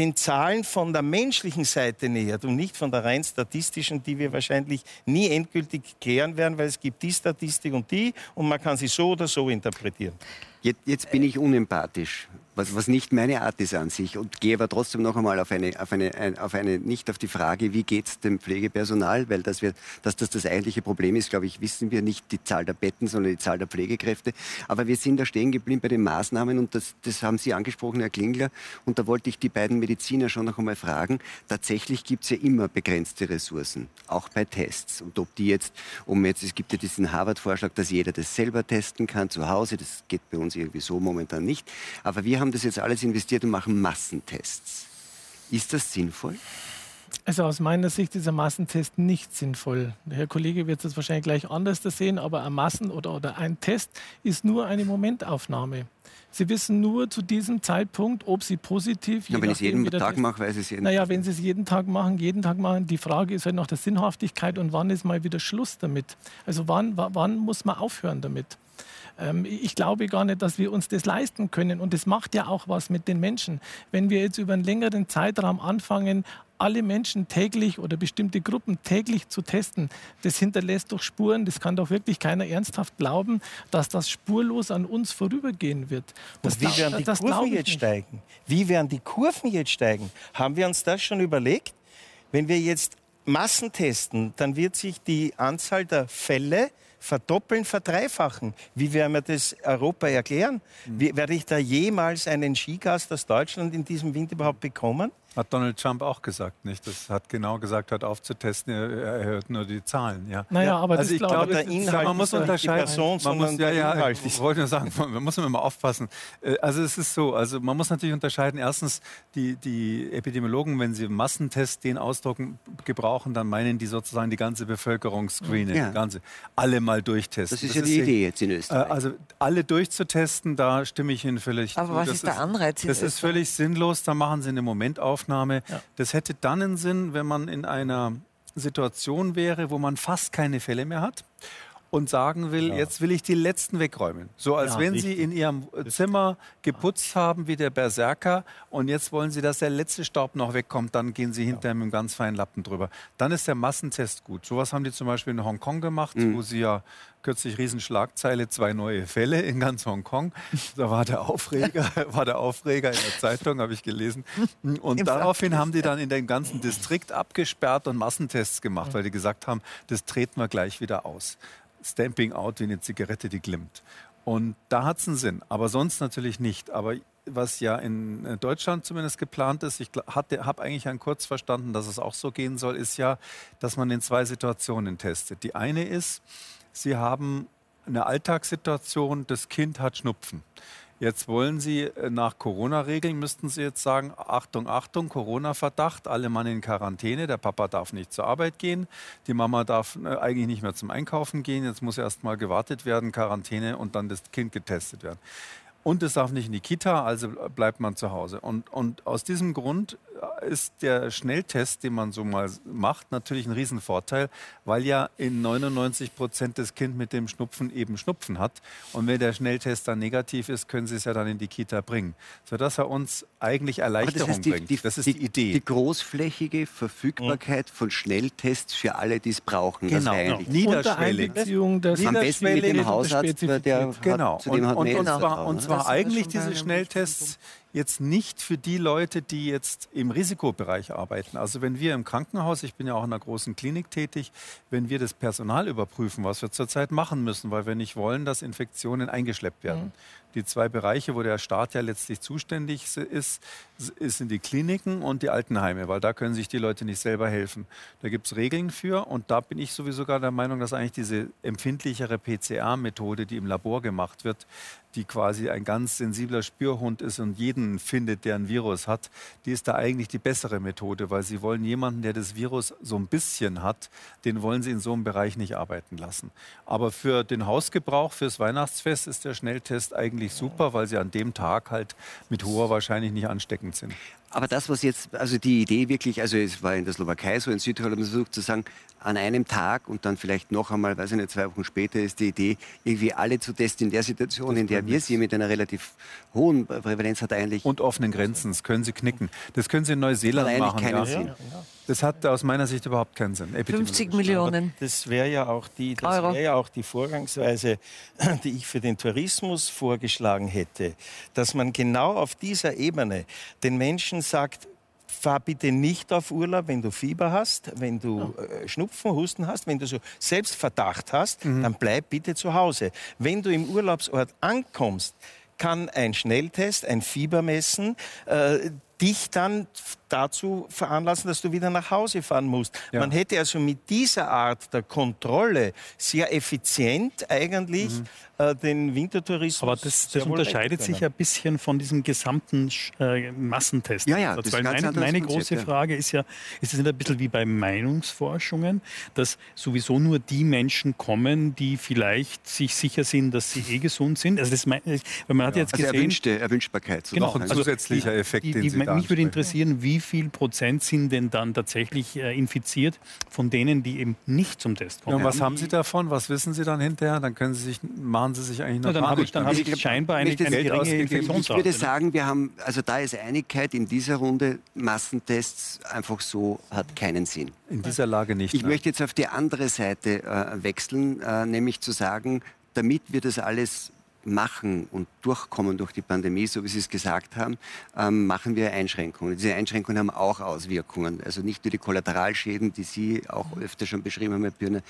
den Zahlen von der menschlichen Seite nähert und nicht von der rein statistischen, die wir wahrscheinlich nie endgültig klären werden, weil es gibt die Statistik und die und man kann sie so oder so interpretieren. Jetzt, jetzt bin ich unempathisch, was, was, nicht meine Art ist an sich und gehe aber trotzdem noch einmal auf eine, auf eine, ein, auf eine nicht auf die Frage, wie geht es dem Pflegepersonal, weil dass, wir, dass das das eigentliche Problem ist, glaube ich, wissen wir nicht die Zahl der Betten, sondern die Zahl der Pflegekräfte. Aber wir sind da stehen geblieben bei den Maßnahmen und das, das haben Sie angesprochen, Herr Klingler, und da wollte ich die beiden Mediziner schon noch einmal fragen. Tatsächlich gibt es ja immer begrenzte Ressourcen, auch bei Tests. Und ob die jetzt, um jetzt, es gibt ja diesen Harvard-Vorschlag, dass jeder das selber testen kann zu Hause, das geht bei uns irgendwie so momentan nicht. Aber wir haben das jetzt alles investiert und machen Massentests. Ist das sinnvoll? Also aus meiner Sicht ist ein Massentest nicht sinnvoll. Der Herr Kollege wird das wahrscheinlich gleich anders sehen, aber ein Massen- oder, oder ein Test ist nur eine Momentaufnahme. Sie wissen nur zu diesem Zeitpunkt, ob Sie positiv. Ja, wenn ich es jeden Tag mache, weiß ich es jeden Naja, wenn Sie es jeden Tag machen, jeden Tag machen. Die Frage ist halt nach der Sinnhaftigkeit und wann ist mal wieder Schluss damit. Also wann, wann muss man aufhören damit? Ähm, ich glaube gar nicht, dass wir uns das leisten können. Und das macht ja auch was mit den Menschen. Wenn wir jetzt über einen längeren Zeitraum anfangen, alle Menschen täglich oder bestimmte Gruppen täglich zu testen, das hinterlässt doch Spuren. Das kann doch wirklich keiner ernsthaft glauben, dass das spurlos an uns vorübergehen wird. Das Und wie werden die Kurven jetzt steigen? Wie werden die Kurven jetzt steigen? Haben wir uns das schon überlegt? Wenn wir jetzt Massen testen, dann wird sich die Anzahl der Fälle verdoppeln, verdreifachen. Wie werden wir das Europa erklären? Wie, werde ich da jemals einen Skigast aus Deutschland in diesem Winter überhaupt bekommen? Hat Donald Trump auch gesagt, nicht? Das hat genau gesagt, hört aufzutesten, er, er hört nur die Zahlen. Ja, naja, aber also ich glaube, der Inhalt man muss unterscheiden. Person, man muss, ja, ja, ich wollte nur sagen, man muss immer aufpassen. Äh, also es ist so, also man muss natürlich unterscheiden. Erstens, die, die Epidemiologen, wenn sie Massentest den Ausdruck gebrauchen, dann meinen die sozusagen die ganze Bevölkerung screenen, ja. ganze, alle mal durchtesten. Das ist ja das die ist Idee jetzt in Österreich. Äh, also alle durchzutesten, da stimme ich Ihnen völlig Aber zu. was das ist der Anreiz? Das ist völlig sinnlos. Da machen Sie eine Momentaufnahme Aufnahme. Ja. Das hätte dann einen Sinn, wenn man in einer Situation wäre, wo man fast keine Fälle mehr hat und sagen will, ja. jetzt will ich die letzten wegräumen. So als ja, wenn richtig. Sie in Ihrem Zimmer geputzt haben wie der Berserker und jetzt wollen Sie, dass der letzte Staub noch wegkommt, dann gehen Sie hinterher mit einem ganz feinen Lappen drüber. Dann ist der Massentest gut. Sowas haben die zum Beispiel in Hongkong gemacht, mhm. wo sie ja kürzlich Riesenschlagzeile, zwei neue Fälle in ganz Hongkong. Da war der Aufreger, war der Aufreger in der Zeitung, habe ich gelesen. Und Im daraufhin haben die dann in den ganzen Distrikt abgesperrt und Massentests gemacht, weil die gesagt haben, das treten wir gleich wieder aus. Stamping out wie eine Zigarette, die glimmt. Und da hat es einen Sinn, aber sonst natürlich nicht. Aber was ja in äh, Deutschland zumindest geplant ist, ich habe eigentlich ein kurz verstanden, dass es auch so gehen soll, ist ja, dass man in zwei Situationen testet. Die eine ist, Sie haben eine Alltagssituation, das Kind hat Schnupfen. Jetzt wollen Sie äh, nach Corona-Regeln, müssten Sie jetzt sagen, Achtung, Achtung, Corona-Verdacht, alle Mann in Quarantäne, der Papa darf nicht zur Arbeit gehen, die Mama darf äh, eigentlich nicht mehr zum Einkaufen gehen, jetzt muss erst mal gewartet werden, Quarantäne und dann das Kind getestet werden. Und es darf nicht in die Kita, also bleibt man zu Hause. Und, und aus diesem Grund ist der Schnelltest, den man so mal macht, natürlich ein Riesenvorteil, weil ja in 99 Prozent das Kind mit dem Schnupfen eben Schnupfen hat. Und wenn der Schnelltest dann negativ ist, können Sie es ja dann in die Kita bringen, sodass er uns eigentlich Erleichterung das heißt, die, bringt. Die, das ist die, die, Idee. Die großflächige Verfügbarkeit mhm. von Schnelltests für alle, die es brauchen. Genau, das genau. niederschwellig. Das Am besten mit dem Hausarzt, der genau. Hat, und, und, und, zwar, zwar eigentlich diese Schnelltests jetzt nicht für die Leute, die jetzt im Risikobereich arbeiten. Also wenn wir im Krankenhaus, ich bin ja auch in einer großen Klinik tätig, wenn wir das Personal überprüfen, was wir zurzeit machen müssen, weil wir nicht wollen, dass Infektionen eingeschleppt werden. Mhm. Die zwei Bereiche, wo der Staat ja letztlich zuständig ist, sind die Kliniken und die Altenheime, weil da können sich die Leute nicht selber helfen. Da gibt es Regeln für und da bin ich sowieso gar der Meinung, dass eigentlich diese empfindlichere PCA-Methode, die im Labor gemacht wird, die quasi ein ganz sensibler Spürhund ist und jeden findet, der ein Virus hat, die ist da eigentlich die bessere Methode, weil sie wollen jemanden, der das Virus so ein bisschen hat, den wollen sie in so einem Bereich nicht arbeiten lassen. Aber für den Hausgebrauch, fürs Weihnachtsfest ist der Schnelltest eigentlich super, weil sie an dem Tag halt mit hoher Wahrscheinlichkeit nicht ansteckend sind. Aber das, was jetzt, also die Idee wirklich, also es war in der Slowakei so, in Südtirol, man versucht zu sagen, an einem Tag und dann vielleicht noch einmal, weiß ich nicht, zwei Wochen später ist die Idee, irgendwie alle zu testen in der Situation, in der wir sie mit einer relativ hohen Prävalenz hat eigentlich. Und offenen Grenzen, das können sie knicken. Das können sie in Neuseeland machen. Keinen ja. Sinn. Das hat aus meiner Sicht überhaupt keinen Sinn. 50 Millionen. Das wäre ja, auch die, wär ja auch die Vorgangsweise, die ich für den Tourismus vorgeschlagen hätte, dass man genau auf dieser Ebene den Menschen sagt, fahr bitte nicht auf Urlaub, wenn du Fieber hast, wenn du äh, Schnupfen, Husten hast, wenn du so Selbstverdacht hast, mhm. dann bleib bitte zu Hause. Wenn du im Urlaubsort ankommst, kann ein Schnelltest, ein Fiebermessen äh, dich dann dazu veranlassen, dass du wieder nach Hause fahren musst. Ja. Man hätte also mit dieser Art der Kontrolle sehr effizient eigentlich mhm. äh, den Wintertourismus. Aber das, das unterscheidet sich ein bisschen von diesem gesamten äh, Massentest. Ja, ja, das Weil meine, meine große ja. Frage ist ja, ist es nicht ein bisschen wie bei Meinungsforschungen, dass sowieso nur die Menschen kommen, die vielleicht sich sicher sind, dass sie eh gesund sind? Also das, weil man hat jetzt also gesehen, erwünschte Erwünschbarkeit. Genau, noch ein also zusätzlicher Effekt, die, die, den Sie Mich würde interessieren, wie viel Prozent sind denn dann tatsächlich äh, infiziert von denen, die eben nicht zum Test kommen? Ja, und was haben Sie davon? Was wissen Sie dann hinterher? Dann können Sie sich, machen Sie sich eigentlich noch ja, Dann habe ich, dann hab ich scheinbar eine, eine geringe Infektionsrate. Ich würde sagen, wir haben, also da ist Einigkeit in dieser Runde, Massentests einfach so hat keinen Sinn. In dieser Lage nicht. Ich nein. möchte jetzt auf die andere Seite äh, wechseln, äh, nämlich zu sagen, damit wir das alles machen und durchkommen durch die Pandemie, so wie Sie es gesagt haben, ähm, machen wir Einschränkungen. Diese Einschränkungen haben auch Auswirkungen. Also nicht nur die Kollateralschäden, die Sie auch öfter schon beschrieben haben, Herr Bürner,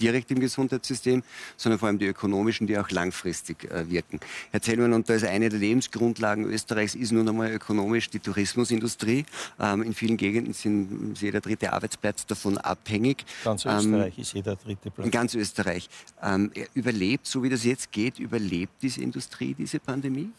direkt im Gesundheitssystem, sondern vor allem die ökonomischen, die auch langfristig äh, wirken. Herr Zellmann, und da ist eine der Lebensgrundlagen Österreichs, ist nun einmal ökonomisch die Tourismusindustrie. Ähm, in vielen Gegenden sind jeder dritte Arbeitsplatz davon abhängig. Ganz ähm, Österreich ähm, ist jeder dritte Platz. In ganz Österreich. Ähm, überlebt, so wie das jetzt geht, überlebt diese Industrie diese Pandemie?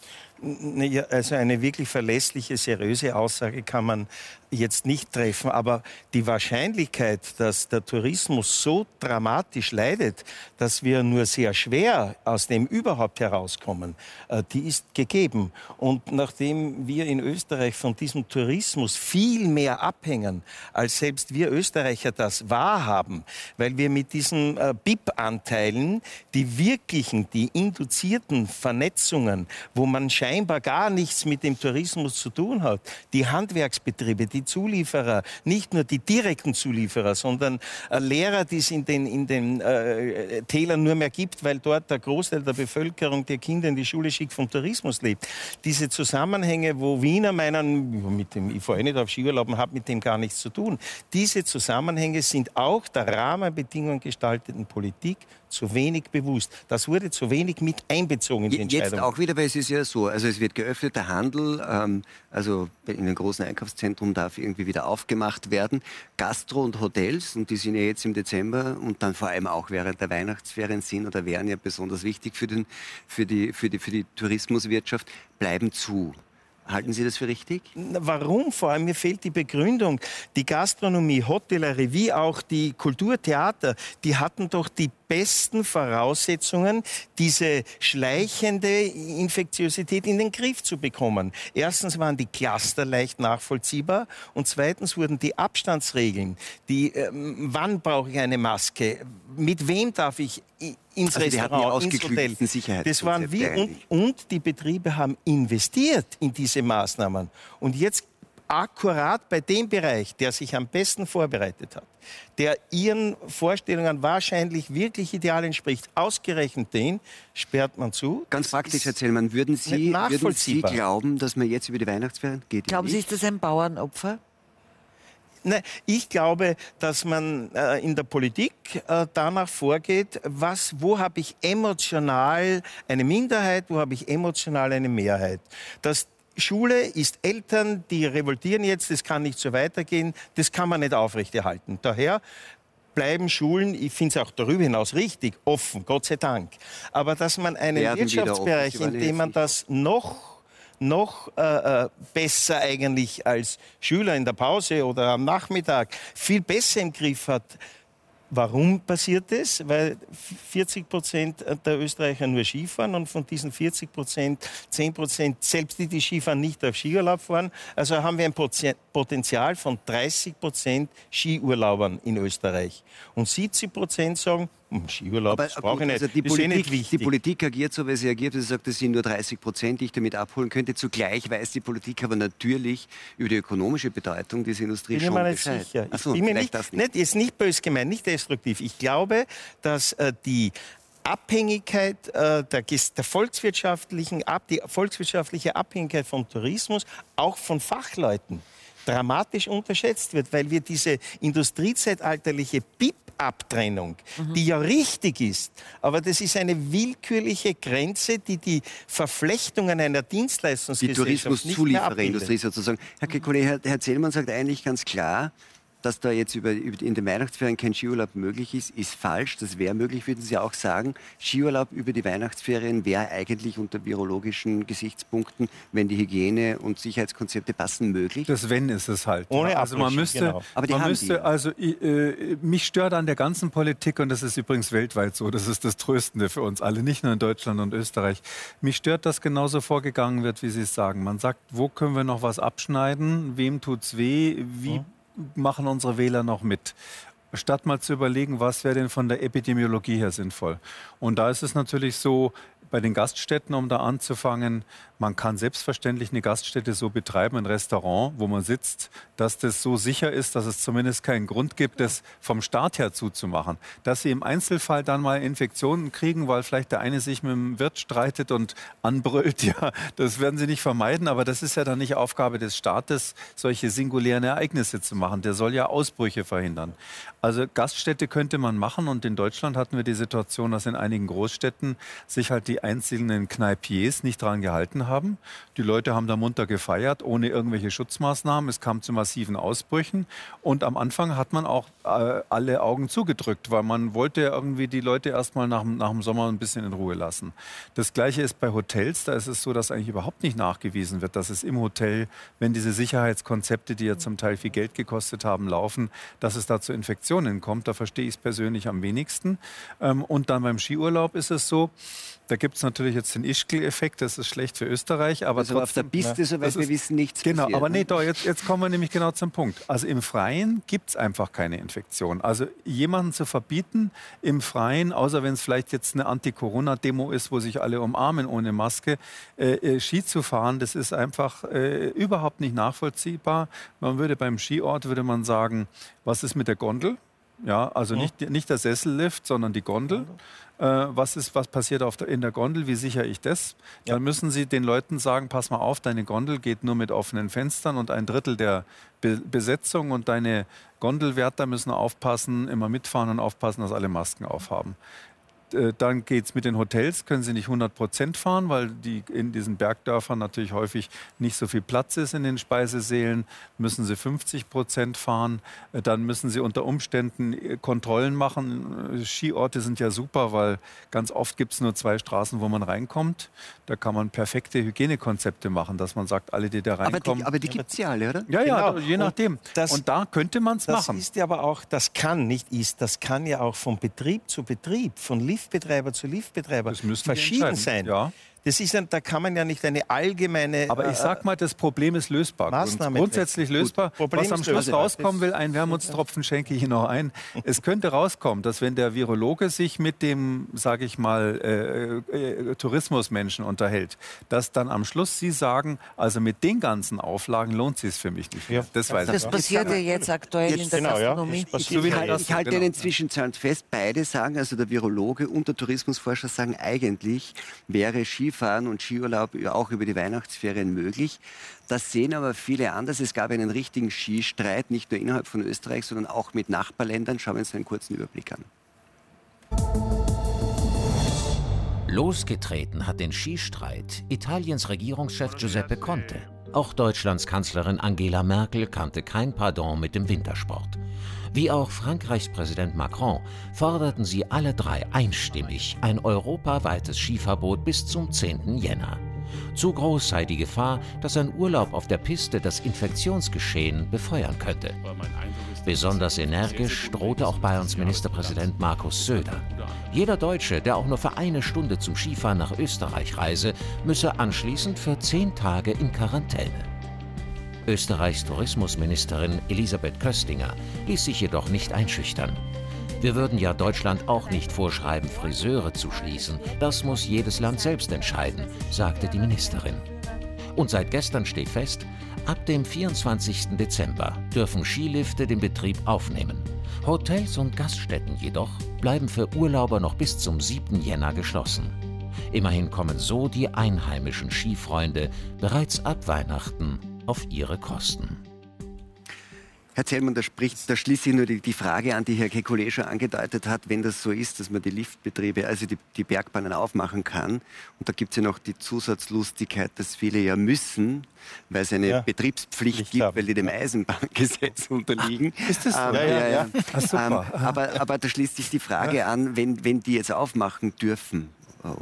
Also eine wirklich verlässliche, seriöse Aussage kann man jetzt nicht treffen. Aber die Wahrscheinlichkeit, dass der Tourismus so dramatisch leidet, dass wir nur sehr schwer aus dem überhaupt herauskommen, äh, die ist gegeben. Und nachdem wir in Österreich von diesem Tourismus viel mehr abhängen, als selbst wir Österreicher das wahrhaben, weil wir mit diesen äh, BIP-Anteilen die wirklichen, die induzierten Vernetzungen, wo man scheinbar gar nichts mit dem Tourismus zu tun hat, die Handwerksbetriebe, die die Zulieferer, nicht nur die direkten Zulieferer, sondern äh, Lehrer, die es in den, in den äh, Tälern nur mehr gibt, weil dort der Großteil der Bevölkerung, der Kinder in die Schule schickt, vom Tourismus lebt. Diese Zusammenhänge, wo Wiener meinen, mit dem, ich fahre nicht auf Skiurlaub und habe mit dem gar nichts zu tun. Diese Zusammenhänge sind auch der Rahmenbedingungen gestalteten Politik zu wenig bewusst. Das wurde zu wenig mit einbezogen in die Entscheidung. Jetzt auch wieder, weil es ist ja so, also es wird geöffneter Handel, ähm, also in den großen Einkaufszentren darf irgendwie wieder aufgemacht werden. Gastro und Hotels, und die sind ja jetzt im Dezember und dann vor allem auch während der Weihnachtsferien sind oder wären ja besonders wichtig für, den, für, die, für, die, für die Tourismuswirtschaft, bleiben zu. Halten Sie das für richtig? Warum? Vor allem mir fehlt die Begründung. Die Gastronomie, Hotellerie, wie auch die Kulturtheater, die hatten doch die besten Voraussetzungen, diese schleichende Infektiosität in den Griff zu bekommen. Erstens waren die Cluster leicht nachvollziehbar und zweitens wurden die Abstandsregeln, die äh, wann brauche ich eine Maske, mit wem darf ich ins also Restaurant, ins Hotel. Das waren wir und, und die Betriebe haben investiert in diese Maßnahmen. Und jetzt akkurat bei dem Bereich, der sich am besten vorbereitet hat, der Ihren Vorstellungen wahrscheinlich wirklich ideal entspricht, ausgerechnet den sperrt man zu. Ganz praktisch erzählen, man würden Sie, würden Sie glauben, dass man jetzt über die Weihnachtsferien geht? Glauben Sie, ist das ein Bauernopfer? Nein, ich glaube, dass man äh, in der Politik äh, danach vorgeht, was, wo habe ich emotional eine Minderheit, wo habe ich emotional eine Mehrheit. Dass Schule ist Eltern, die revoltieren jetzt, das kann nicht so weitergehen, das kann man nicht aufrechterhalten. Daher bleiben Schulen, ich finde es auch darüber hinaus richtig, offen, Gott sei Dank. Aber dass man einen Werden Wirtschaftsbereich, in dem man das noch noch äh, äh, besser eigentlich als Schüler in der Pause oder am Nachmittag viel besser im Griff hat, Warum passiert das? Weil 40 Prozent der Österreicher nur Skifahren und von diesen 40 Prozent 10 Prozent, selbst die, die Skifahren, nicht auf Skiurlaub fahren. Also haben wir ein Potenzial von 30 Prozent Skiurlaubern in Österreich. Und 70 Prozent sagen, Skiurlaub, aber, das brauche ich nicht. Also die, Politik, nicht die Politik agiert so, wie sie agiert. Sie sagt, es sind nur 30 Prozent, die ich damit abholen könnte. Zugleich weiß die Politik aber natürlich über die ökonomische Bedeutung dieser Industrie bin schon mir nicht sicher. Ich bin mir nicht, das nicht. nicht. Ist nicht böse gemeint, nicht destruktiv. Ich glaube, dass äh, die Abhängigkeit äh, der, der, volkswirtschaftlichen, die volkswirtschaftliche Abhängigkeit vom Tourismus, auch von Fachleuten, dramatisch unterschätzt wird, weil wir diese industriezeitalterliche BIP Abtrennung, mhm. die ja richtig ist. Aber das ist eine willkürliche Grenze, die die Verflechtungen einer Dienstleistungsgesellschaft die Tourismuszuliefererindustrie sozusagen. Herr Kekulé, Herr, Herr Zellmann sagt eigentlich ganz klar, dass da jetzt über, über, in den Weihnachtsferien kein Skiurlaub möglich ist, ist falsch. Das wäre möglich, würden Sie auch sagen. Skiurlaub über die Weihnachtsferien wäre eigentlich unter virologischen Gesichtspunkten, wenn die Hygiene- und Sicherheitskonzepte passen, möglich. Das Wenn ist es halt. Ohne also man müsste, genau. Aber die man müsste, die. also äh, mich stört an der ganzen Politik und das ist übrigens weltweit so. Das ist das Tröstende für uns alle, nicht nur in Deutschland und Österreich. Mich stört, dass genauso vorgegangen wird, wie Sie es sagen. Man sagt, wo können wir noch was abschneiden? Wem tut's weh? Wie hm machen unsere Wähler noch mit? Statt mal zu überlegen, was wäre denn von der Epidemiologie her sinnvoll. Und da ist es natürlich so, bei den Gaststätten, um da anzufangen, man kann selbstverständlich eine Gaststätte so betreiben, ein Restaurant, wo man sitzt, dass das so sicher ist, dass es zumindest keinen Grund gibt, das vom Staat her zuzumachen. Dass sie im Einzelfall dann mal Infektionen kriegen, weil vielleicht der eine sich mit dem Wirt streitet und anbrüllt, ja, das werden sie nicht vermeiden, aber das ist ja dann nicht Aufgabe des Staates, solche singulären Ereignisse zu machen. Der soll ja Ausbrüche verhindern. Also Gaststätte könnte man machen und in Deutschland hatten wir die Situation, dass in einigen Großstädten sich halt die einzelnen Kneipiers nicht dran gehalten haben. Die Leute haben da munter gefeiert, ohne irgendwelche Schutzmaßnahmen. Es kam zu massiven Ausbrüchen und am Anfang hat man auch äh, alle Augen zugedrückt, weil man wollte irgendwie die Leute erstmal nach, nach dem Sommer ein bisschen in Ruhe lassen. Das gleiche ist bei Hotels, da ist es so, dass eigentlich überhaupt nicht nachgewiesen wird, dass es im Hotel, wenn diese Sicherheitskonzepte, die ja zum Teil viel Geld gekostet haben, laufen, dass es da zu Infektionen kommt. Da verstehe ich es persönlich am wenigsten. Ähm, und dann beim Skiurlaub ist es so, da gibt es natürlich jetzt den Ischgl-Effekt, das ist schlecht für Österreich. Aber also trotzdem, auf der Piste, soweit wir wissen, nichts Genau, passiert, aber ne? nee, doch, jetzt, jetzt kommen wir nämlich genau zum Punkt. Also im Freien gibt es einfach keine Infektion. Also jemanden zu verbieten im Freien, außer wenn es vielleicht jetzt eine Anti-Corona-Demo ist, wo sich alle umarmen ohne Maske, äh, äh, Ski zu fahren, das ist einfach äh, überhaupt nicht nachvollziehbar. Man würde beim Skiort, würde man sagen, was ist mit der Gondel? Ja, also Mhm. nicht, nicht der Sessellift, sondern die Gondel. Äh, was, ist, was passiert auf der, in der Gondel? Wie sichere ich das? Ja. Dann müssen Sie den Leuten sagen, pass mal auf, deine Gondel geht nur mit offenen Fenstern und ein Drittel der Be Besetzung und deine Gondelwärter müssen aufpassen, immer mitfahren und aufpassen, dass alle Masken aufhaben. Äh, Dann geht es mit den Hotels, können sie nicht 100 Prozent fahren, weil die in diesen Bergdörfern natürlich häufig nicht so viel Platz ist in den Speisesälen. Müssen sie 50 Prozent fahren. Äh, Dann müssen sie unter Umständen äh, Kontrollen machen. Skiorte sind ja super, weil ganz oft gibt es nur zwei Straßen, wo man reinkommt. Da kann man perfekte Hygienekonzepte machen, dass man sagt, alle, die da Aber reinkommen. die, aber die gibt es ja alle, oder? ja, ja, Genau. je Und nachdem. das- und da könnte man es Das machen. ist ja aber auch, das kann nicht ist, das kann ja auch von Betrieb zu Betrieb, von Liftbetreiber zu Liftbetreiber verschieden sein. ja. Das ist ein, da kann man ja nicht eine allgemeine. Aber ich äh, sag mal, das Problem ist lösbar. Maßnahme Grund- grundsätzlich lösbar. Was am Schluss rauskommen will, ein Wermutstropfen schenke ich Ihnen noch ein. Es könnte rauskommen, dass wenn der Virologe sich mit dem, sage ich mal, äh, äh, Tourismusmenschen unterhält, dass dann am Schluss Sie sagen, also mit den ganzen Auflagen lohnt sich es für mich nicht mehr. Ja. Das weiß Das ich. passiert ja jetzt aktuell in der genau, ja. Gastronomie. Das Ich, ich, das- halte- ich halte genau. in den Zwischenzahlen fest, beide sagen, also der Virologe und der Tourismusforscher sagen, eigentlich wäre Skifahren und Skiurlaub auch über die Weihnachtsferien möglich. Das sehen aber viele anders. Es gab einen richtigen Skistreit, nicht nur innerhalb von Österreich, sondern auch mit Nachbarländern. Schauen wir uns einen kurzen Überblick an. Losgetreten hat den Skistreit Italiens Regierungschef Giuseppe Conte. Auch Deutschlands Kanzlerin Angela Merkel kannte kein Pardon mit dem Wintersport. Wie auch Frankreichs Präsident Macron forderten sie alle drei einstimmig ein europaweites Skiverbot bis zum 10. Jänner. Zu groß sei die Gefahr, dass ein Urlaub auf der Piste das Infektionsgeschehen befeuern könnte. Besonders energisch drohte auch Bayerns Ministerpräsident Markus Söder. Jeder Deutsche, der auch nur für eine Stunde zum Skifahren nach Österreich reise, müsse anschließend für zehn Tage in Quarantäne. Österreichs Tourismusministerin Elisabeth Köstinger ließ sich jedoch nicht einschüchtern. Wir würden ja Deutschland auch nicht vorschreiben, Friseure zu schließen. Das muss jedes Land selbst entscheiden, sagte die Ministerin. Und seit gestern steht fest, ab dem 24. Dezember dürfen Skilifte den Betrieb aufnehmen. Hotels und Gaststätten jedoch bleiben für Urlauber noch bis zum 7. Jänner geschlossen. Immerhin kommen so die einheimischen Skifreunde bereits ab Weihnachten auf ihre Kosten. Herr Zellmann, da, spricht, da schließe ich nur die, die Frage an, die Herr Kekulé schon angedeutet hat, wenn das so ist, dass man die Liftbetriebe, also die, die Bergbahnen aufmachen kann. Und da gibt es ja noch die Zusatzlustigkeit, dass viele ja müssen, weil es eine Ja. Betriebspflicht Pflicht gibt, haben. weil die dem Eisenbahngesetz unterliegen. Ist das so? Ähm, Ja, ja, ja. Ah, super. Ähm, aber, aber da schließt sich die Frage an, wenn, wenn die jetzt aufmachen dürfen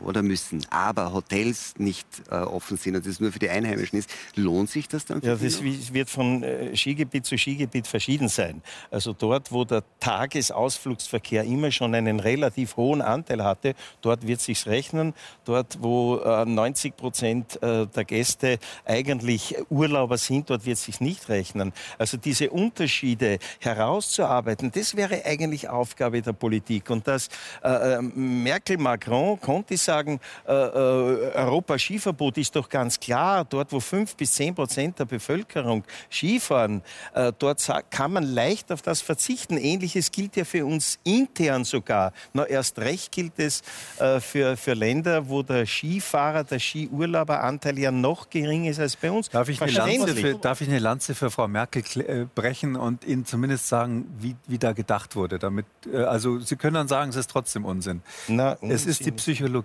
oder müssen, aber Hotels nicht äh, offen sind und das nur für die Einheimischen ist, lohnt sich das dann? Ja, das noch? wi- wird von äh, Skigebiet zu Skigebiet verschieden sein. Also dort, wo der Tagesausflugsverkehr immer schon einen relativ hohen Anteil hatte, dort wird sich's rechnen. Dort, wo äh, 90 Prozent äh, der Gäste eigentlich Urlauber sind, dort wird sich's nicht rechnen. Also diese Unterschiede herauszuarbeiten, das wäre eigentlich Aufgabe der Politik. Und dass äh, äh, Merkel, Macron, Conti sagen, äh, äh, Europa-Skiverbot ist doch ganz klar. Dort, wo fünf bis zehn Prozent der Bevölkerung Skifahren, äh, dort kann man leicht auf das verzichten. Ähnliches gilt ja für uns intern sogar. Na, erst recht gilt es äh, für, für Länder, wo der Skifahrer, der Skiurlauberanteil ja noch geringer ist als bei uns. Darf ich, eine Lanze für, darf ich eine Lanze für Frau Merkel äh, brechen und Ihnen zumindest sagen, wie, wie da gedacht wurde? Damit, äh, also Sie können dann sagen, es ist trotzdem Unsinn. Na, Es ist die Psychologie.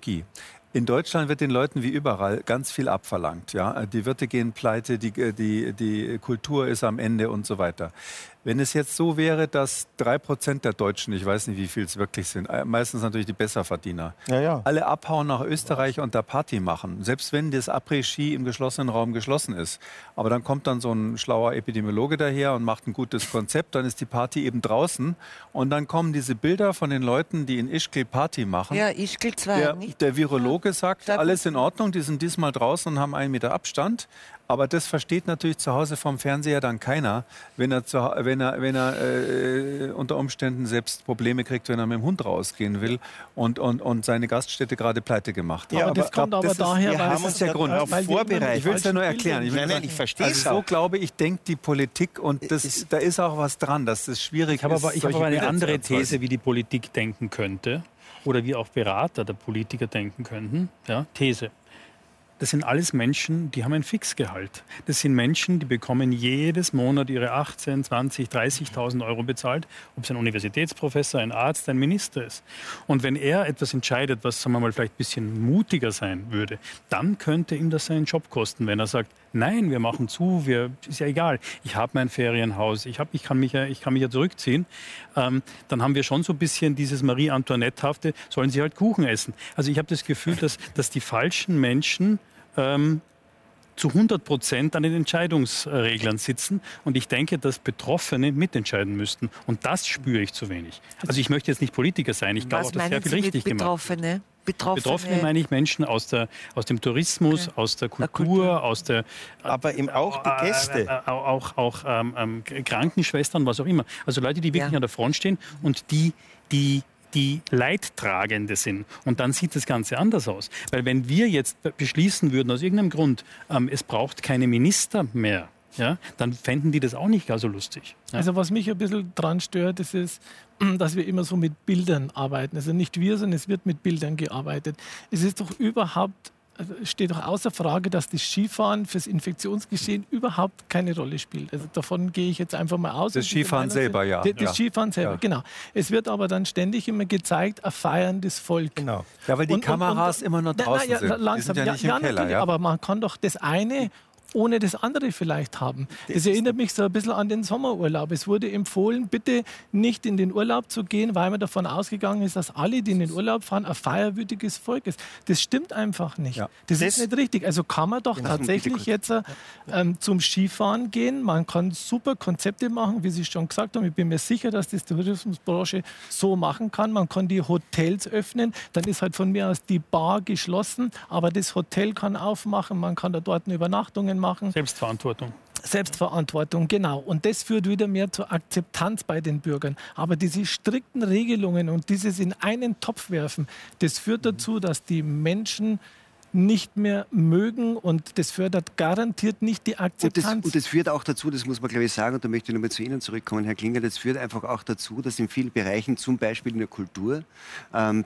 In Deutschland wird den Leuten wie überall ganz viel abverlangt. Ja? Die Wirte gehen pleite, die, die, die Kultur ist am Ende und so weiter. Wenn es jetzt so wäre, dass drei Prozent der Deutschen, ich weiß nicht, wie viel es wirklich sind, äh, meistens natürlich die Besserverdiener, ja, ja. alle abhauen nach Österreich und da Party machen, selbst wenn das Après-Ski im geschlossenen Raum geschlossen ist. Aber dann kommt dann so ein schlauer Epidemiologe daher und macht ein gutes Konzept, dann ist die Party eben draußen und dann kommen diese Bilder von den Leuten, die in Ischgl Party machen. Ja, Ischgl 2. Der, der Virologe sagt, alles in Ordnung, die sind diesmal draußen und haben einen Meter Abstand. Aber das versteht natürlich zu Hause vom Fernseher dann keiner, wenn er, zu, wenn er, wenn er äh, unter Umständen selbst Probleme kriegt, wenn er mit dem Hund rausgehen will und, und, und seine Gaststätte gerade pleite gemacht hat. Ja, aber das kommt aber daher, ist, weil haben uns der Grund vorbereitet. Ich will es ja nur erklären. Ich, nein, nein, ich verstehe also es. So glaube ich, denkt die Politik und das, ist, da ist auch was dran, dass das schwierig ich habe ist. Aber, ich habe aber eine andere These, wie die Politik denken könnte oder wie auch Berater der Politiker denken könnten. Ja, These das sind alles Menschen, die haben ein Fixgehalt. Das sind Menschen, die bekommen jedes Monat ihre 18, 20, 30.000 Euro bezahlt, ob es ein Universitätsprofessor, ein Arzt, ein Minister ist. Und wenn er etwas entscheidet, was, sagen wir mal, vielleicht ein bisschen mutiger sein würde, dann könnte ihm das seinen Job kosten, wenn er sagt, nein, wir machen zu, wir, ist ja egal, ich habe mein Ferienhaus, ich, hab, ich, kann mich ja, ich kann mich ja zurückziehen, ähm, dann haben wir schon so ein bisschen dieses Marie-Antoinette-hafte, sollen sie halt Kuchen essen. Also ich habe das Gefühl, dass, dass die falschen Menschen ähm, zu 100 Prozent an den Entscheidungsreglern sitzen. Und ich denke, dass Betroffene mitentscheiden müssten. Und das spüre ich zu wenig. Also ich möchte jetzt nicht Politiker sein. Ich glaube auch, dass sehr viel Sie richtig mit Betroffene? gemacht Betroffene. Betroffene meine ich Menschen aus, der, aus dem Tourismus, okay. aus der Kultur, Kultur, aus der. Aber eben auch die Gäste. Äh, äh, auch auch ähm, ähm, Krankenschwestern, was auch immer. Also Leute, die wirklich ja. an der Front stehen und die, die die Leidtragende sind. Und dann sieht das Ganze anders aus. Weil wenn wir jetzt beschließen würden, aus irgendeinem Grund, ähm, es braucht keine Minister mehr, ja, dann fänden die das auch nicht gar so lustig. Ja. Also was mich ein bisschen dran stört, ist, dass wir immer so mit Bildern arbeiten. Also nicht wir, sondern es wird mit Bildern gearbeitet. Es ist doch überhaupt also steht doch außer Frage, dass das Skifahren fürs Infektionsgeschehen überhaupt keine Rolle spielt. Also davon gehe ich jetzt einfach mal aus. Das Skifahren selber, ja. Das, ja. Skifahren selber, ja. genau. Es wird aber dann ständig immer gezeigt, ein feierndes Volk. Genau. Ja, weil die und, Kameras und, und, immer noch draußen na, na, ja, sind. Langsam. Die sind ja, nicht im Keller, ja. Aber man kann doch das eine ohne das andere vielleicht haben. Das, das erinnert mich so ein bisschen an den Sommerurlaub. Es wurde empfohlen, bitte nicht in den Urlaub zu gehen, weil man davon ausgegangen ist, dass alle, die in den Urlaub fahren, ein feierwürdiges Volk ist. Das stimmt einfach nicht. Ja. Das, das, ist nicht richtig. Also kann man doch tatsächlich jetzt ähm, zum Skifahren gehen. Man kann super Konzepte machen, wie Sie schon gesagt haben. Ich bin mir sicher, dass das die Tourismusbranche so machen kann. Man kann die Hotels öffnen. Dann ist halt von mir aus die Bar geschlossen, aber das Hotel kann aufmachen. Man kann da dort Übernachtungen machen. Selbstverantwortung. Selbstverantwortung, genau. Und das führt wieder mehr zur Akzeptanz bei den Bürgern. Aber diese strikten Regelungen und dieses in einen Topf werfen, das führt dazu, dass die Menschen nicht mehr mögen und das fördert garantiert nicht die Akzeptanz. Und das, und das führt auch dazu, das muss man glaube ich sagen, und da möchte ich nochmal zu Ihnen zurückkommen, Herr Klinger, das führt einfach auch dazu, dass in vielen Bereichen, zum Beispiel in der Kultur, ähm,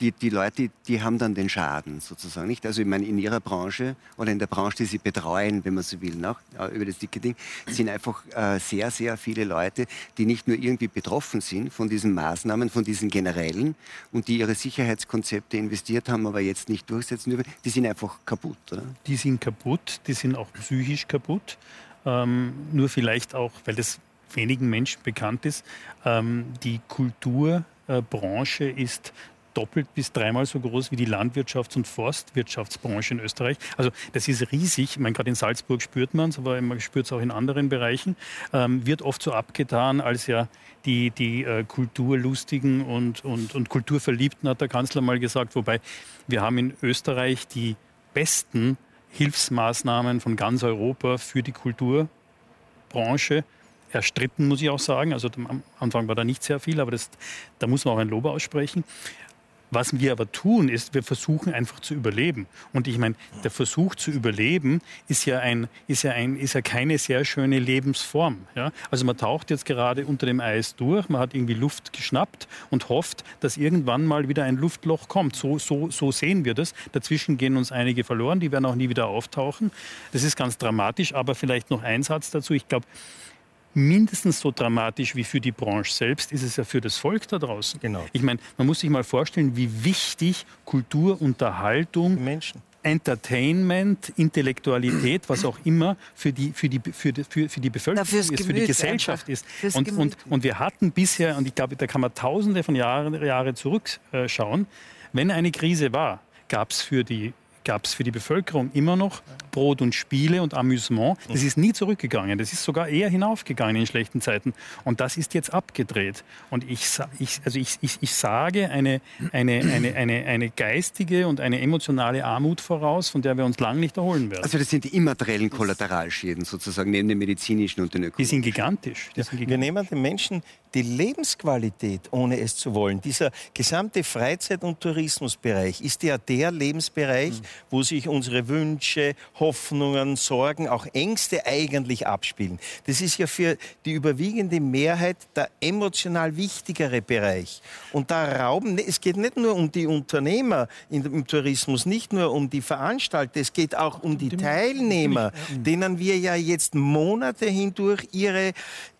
die, die Leute, die haben dann den Schaden sozusagen, nicht? Also ich meine, in ihrer Branche oder in der Branche, die sie betreuen, wenn man so will, nach, äh, über das Ticketing, sind einfach äh, sehr, sehr viele Leute, die nicht nur irgendwie betroffen sind von diesen Maßnahmen, von diesen generellen und die ihre Sicherheitskonzepte investiert haben, aber jetzt nicht durchsetzen dürfen, die sind einfach kaputt, oder? Die sind kaputt, die sind auch psychisch kaputt. Ähm, nur vielleicht auch, weil das wenigen Menschen bekannt ist, ähm, die Kulturbranche ist doppelt bis dreimal so groß wie die Landwirtschafts- und Forstwirtschaftsbranche in Österreich. Also das ist riesig. Ich meine, gerade in Salzburg spürt man es, aber man spürt es auch in anderen Bereichen. Ähm, wird oft so abgetan, als ja die, die äh, Kulturlustigen und, und, und Kulturverliebten, hat der Kanzler mal gesagt. Wobei wir haben in Österreich die besten Hilfsmaßnahmen von ganz Europa für die Kulturbranche erstritten, muss ich auch sagen. Also am Anfang war da nicht sehr viel, aber das, da muss man auch ein Lob aussprechen. Was wir aber tun, ist, wir versuchen einfach zu überleben. Und ich meine, der Versuch zu überleben ist ja, ein, ist ja, ein, ist ja keine sehr schöne Lebensform. Ja? Also man taucht jetzt gerade unter dem Eis durch, man hat irgendwie Luft geschnappt und hofft, dass irgendwann mal wieder ein Luftloch kommt. So, so, so sehen wir das. Dazwischen gehen uns einige verloren, die werden auch nie wieder auftauchen. Das ist ganz dramatisch, aber vielleicht noch ein Satz dazu. Ich glaube, mindestens so dramatisch wie für die Branche selbst ist es ja für das Volk da draußen. Genau. Ich meine, man muss sich mal vorstellen, wie wichtig Kultur, Unterhaltung Menschen Entertainment, Intellektualität, was auch immer für die, für die, für die, für, für die Bevölkerung Na, ist, Gemüt, für die Gesellschaft ist. Und, und, und wir hatten bisher, und ich glaube, da kann man tausende von Jahren Jahre zurückschauen, wenn eine Krise war, gab es für die gab es für die Bevölkerung immer noch Brot und Spiele und Amüsement. Das ist nie zurückgegangen. Das ist sogar eher hinaufgegangen in schlechten Zeiten. Und das ist jetzt abgedreht. Und ich, ich, also ich, ich, ich sage eine, eine, eine, eine, eine geistige und eine emotionale Armut voraus, von der wir uns lang nicht erholen werden. Also das sind die immateriellen Kollateralschäden sozusagen neben den medizinischen und den ökonomischen. Die sind gigantisch. Die sind gigantisch. Wir nehmen den Menschen die Lebensqualität, ohne es zu wollen. Dieser gesamte Freizeit- und Tourismusbereich ist ja der Lebensbereich, mhm. Wo sich unsere Wünsche, Hoffnungen, Sorgen, auch Ängste eigentlich abspielen. Das ist ja für die überwiegende Mehrheit der emotional wichtigere Bereich. Und da rauben, es geht nicht nur um die Unternehmer im Tourismus, nicht nur um die Veranstalter, es geht auch um die Teilnehmer, denen wir ja jetzt Monate hindurch ihre,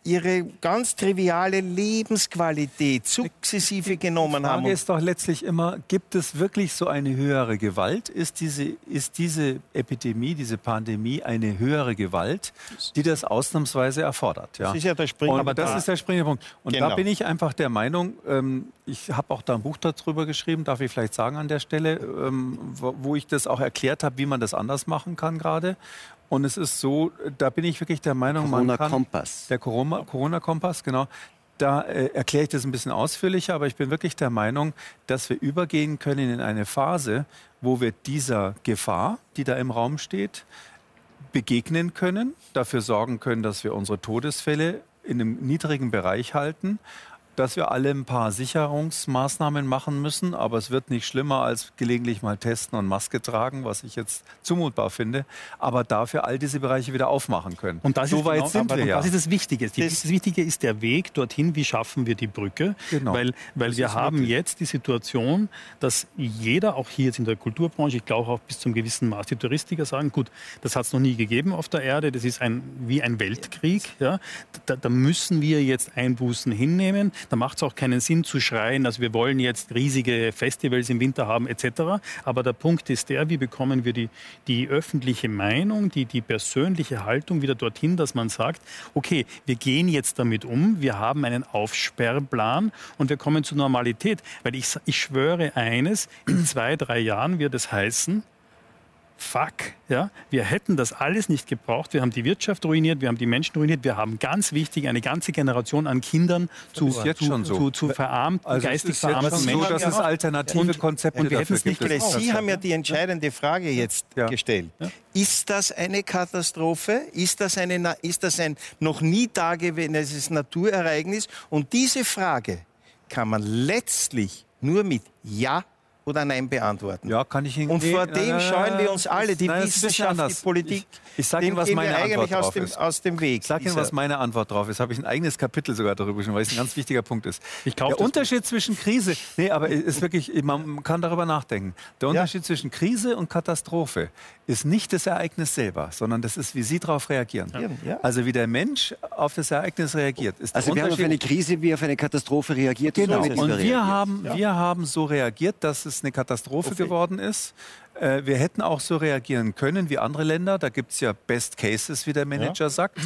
ihre ganz triviale Lebensqualität sukzessive genommen haben. Die Frage ist doch letztlich immer, gibt es wirklich so eine höhere Gewalt? Ist diese, ist diese Epidemie, diese Pandemie eine höhere Gewalt, die das ausnahmsweise erfordert? Ja? Das ist ja der springende Aber das da. ist der springende Punkt. Und genau. da bin ich einfach der Meinung, ähm, ich habe auch da ein Buch darüber geschrieben, darf ich vielleicht sagen an der Stelle, ähm, wo ich das auch erklärt habe, wie man das anders machen kann gerade. Und es ist so, da bin ich wirklich der Meinung, Corona man Kompass. Der Corona-Kompass, genau. Da äh, erkläre ich das ein bisschen ausführlicher, aber ich bin wirklich der Meinung, dass wir übergehen können in eine Phase, wo wir dieser Gefahr, die da im Raum steht, begegnen können, dafür sorgen können, dass wir unsere Todesfälle in einem niedrigen Bereich halten dass wir alle ein paar Sicherungsmaßnahmen machen müssen, aber es wird nicht schlimmer als gelegentlich mal testen und Maske tragen, was ich jetzt zumutbar finde, aber dafür all diese Bereiche wieder aufmachen können. Und das so ist weit genau, sind wir ja. Das ist das Wichtige. Das, das, Wichtige ist der Weg dorthin, wie schaffen wir die Brücke, genau. weil, weil wir haben wirklich. jetzt die Situation, dass jeder, auch hier jetzt in der Kulturbranche, ich glaube auch bis zum gewissen Maß die Touristiker sagen, gut, das hat es noch nie gegeben auf der Erde, das ist ein, wie ein Weltkrieg, ja, da, da müssen wir jetzt Einbußen hinnehmen. Da macht es auch keinen Sinn zu schreien, dass wir wollen jetzt riesige Festivals im Winter haben etc. Aber der Punkt ist der, wie bekommen wir die, die öffentliche Meinung, die, die persönliche Haltung wieder dorthin, dass man sagt, okay, wir gehen jetzt damit um, wir haben einen Aufsperrplan und wir kommen zur Normalität. Weil ich, ich schwöre eines, in zwei, drei Jahren wird es heißen, fuck, ja, wir hätten das alles nicht gebraucht. Wir haben die Wirtschaft ruiniert, wir haben die Menschen ruiniert, wir haben ganz wichtig eine ganze Generation an Kindern zu, zu, so. zu, zu verarmten, also geistig verarmten Menschen. So, dass es alternative und, Konzepte und wir dafür es nicht gibt. Sie haben ja die entscheidende Frage jetzt ja. gestellt. Ja. Ist das eine Katastrophe? Ist das, eine, ist das ein noch nie dagewesenes Naturereignis? Und diese Frage kann man letztlich nur mit Ja oder Nein beantworten. Ja, kann ich Ihnen Und vor dem scheuen wir uns alle, die nein, Wissenschaft, die Politik. Ich, ich sage Ihnen, was meine Antwort drauf aus dem, ist. Aus dem Weg. Ich sage Ihnen, was meine Antwort drauf ist. Habe ich ein eigenes Kapitel sogar darüber geschrieben, weil es ein ganz wichtiger Punkt ist. Ich Der Unterschied zwischen Krise, nee, aber ist wirklich, man kann darüber nachdenken. Der Unterschied ja. zwischen Krise und Katastrophe ist nicht das Ereignis selber, sondern das ist, wie Sie darauf reagieren. Ja. Also wie der Mensch auf das Ereignis reagiert. Ist also wir haben auf eine Krise wie auf eine Katastrophe reagiert. Genau. So und wir haben, wir haben so reagiert, dass es eine Katastrophe geworden ist. Äh, wir hätten auch so reagieren können wie andere Länder. Da gibt es ja Best Cases, wie der Manager ja. sagt.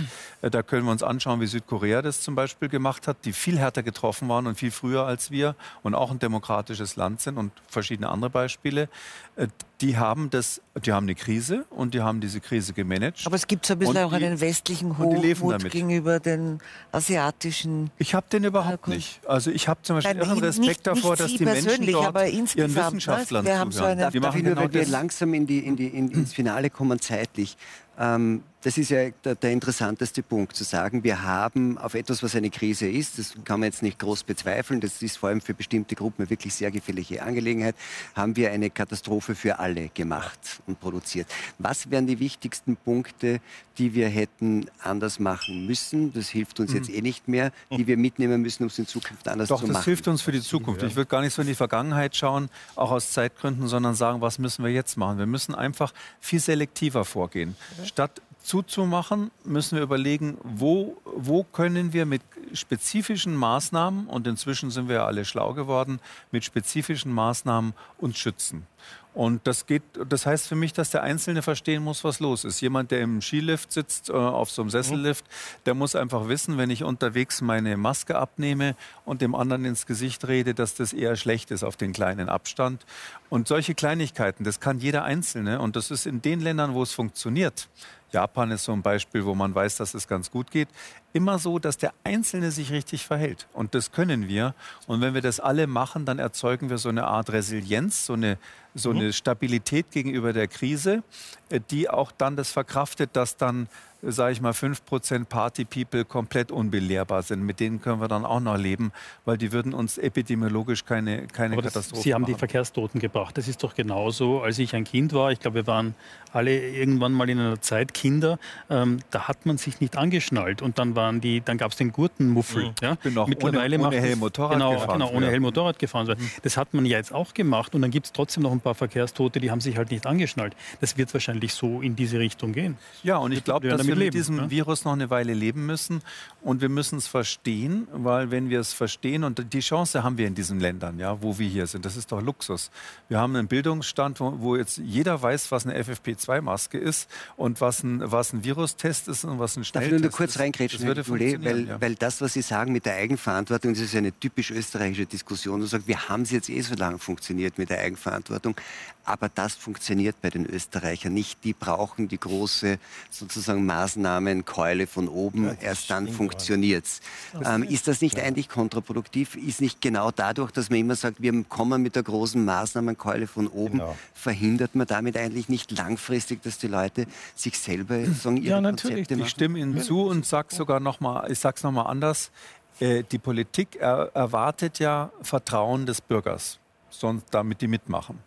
Äh, da können wir uns anschauen, wie Südkorea das zum Beispiel gemacht hat, die viel härter getroffen waren und viel früher als wir und auch ein demokratisches Land sind und verschiedene andere Beispiele. Äh, die haben das, die haben eine Krise und die haben diese Krise gemanagt. Aber es gibt so ein bisschen auch einen westlichen Hochmut gegenüber den asiatischen. Ich habe den überhaupt nicht. Also ich habe zum Beispiel Nein, irren Respekt nicht, davor, nicht dass die Menschen dort ihren ne? Wissenschaftlern zuhören. So die machen genau das. Wir langsam in die, in die, in, ins Finale kommen zeitlich. Ähm, das ist ja der, der, interessanteste Punkt, zu sagen, wir haben auf etwas, was eine Krise ist, das kann man jetzt nicht groß bezweifeln, das ist vor allem für bestimmte Gruppen eine wirklich sehr gefährliche Angelegenheit, haben wir eine Katastrophe für alle gemacht und produziert. Was wären die wichtigsten Punkte, die wir hätten anders machen müssen? Das hilft uns jetzt mhm. eh nicht mehr, die wir mitnehmen müssen, um es in Zukunft anders Doch, zu machen. Doch, das hilft uns für die Zukunft. Ich würde gar nicht so in die Vergangenheit schauen, auch aus Zeitgründen, sondern sagen, was müssen wir jetzt machen? Wir müssen einfach viel selektiver vorgehen. Statt zuzumachen, müssen wir überlegen, wo, wo können wir mit spezifischen Maßnahmen, und inzwischen sind wir ja alle schlau geworden, mit spezifischen Maßnahmen uns schützen. Und das geht, das heißt für mich, dass der Einzelne verstehen muss, was los ist. Jemand, der im Skilift sitzt, äh, auf so einem Sessellift, der muss einfach wissen, wenn ich unterwegs meine Maske abnehme und dem anderen ins Gesicht rede, dass das eher schlecht ist auf den kleinen Abstand. Und solche Kleinigkeiten, das kann jeder Einzelne. Und das ist in den Ländern, wo es funktioniert, Japan ist so ein Beispiel, wo man weiß, dass es ganz gut geht. Immer so, dass der Einzelne sich richtig verhält. Und das können wir. Und wenn wir das alle machen, dann erzeugen wir so eine Art Resilienz, so eine, so eine Stabilität gegenüber der Krise, äh, die auch dann das verkraftet, dass dann sage ich mal, 5% Party-People komplett unbelehrbar sind. Mit denen können wir dann auch noch leben, weil die würden uns epidemiologisch keine, keine Aber das, Katastrophe Sie haben machen. die Verkehrstoten gebracht. Das ist doch genauso, als ich ein Kind war. Ich glaube, wir waren alle irgendwann mal in einer Zeit Kinder. Ähm, da hat man sich nicht angeschnallt und dann waren die, dann gab es den Gurtenmuffel. Mhm. Ja? Ich bin auch Mittlerweile ohne, ohne Helm Motorrad genau, gefahren. Genau, ohne. Helm Motorrad gefahren. sein. Das hat man ja jetzt auch gemacht und dann gibt es trotzdem noch ein paar Verkehrstote, die haben sich halt nicht angeschnallt. Das wird wahrscheinlich so in diese Richtung gehen. Ja, und ich glaube, dass wir mit leben, diesem ne? Virus noch eine Weile leben müssen. Und wir müssen es verstehen, weil wenn wir es verstehen, und die Chance haben wir in diesen Ländern, ja, wo wir hier sind, das ist doch Luxus. Wir haben einen Bildungsstand, wo, wo jetzt jeder weiß, was eine FFP2-Maske ist und was ein, was ein Virustest ist und was ein Darf Schnelltest ich nur kurz ist. reingrätschen, Herr Goulet, weil, ja. weil das, was Sie sagen mit der Eigenverantwortung, das ist eine typisch österreichische Diskussion. Du sagst, wir haben es jetzt eh so lange funktioniert mit der Eigenverantwortung, aber das funktioniert bei den Österreichern nicht. Die brauchen die große sozusagen Maßnahmenkeule von oben, erst dann funktioniert es. Ähm, ist das nicht eigentlich kontraproduktiv? Ist nicht genau dadurch, dass man immer sagt, wir kommen mit der großen Maßnahmenkeule von oben, Genau. verhindert man damit eigentlich nicht langfristig, dass die Leute sich selber sagen, ihre Ja, natürlich. Konzepte Ich machen? Ich stimme Ihnen zu und sage sogar noch mal, ich sage es noch mal anders. Äh, die Politik er, erwartet ja Vertrauen des Bürgers, sonst damit die mitmachen.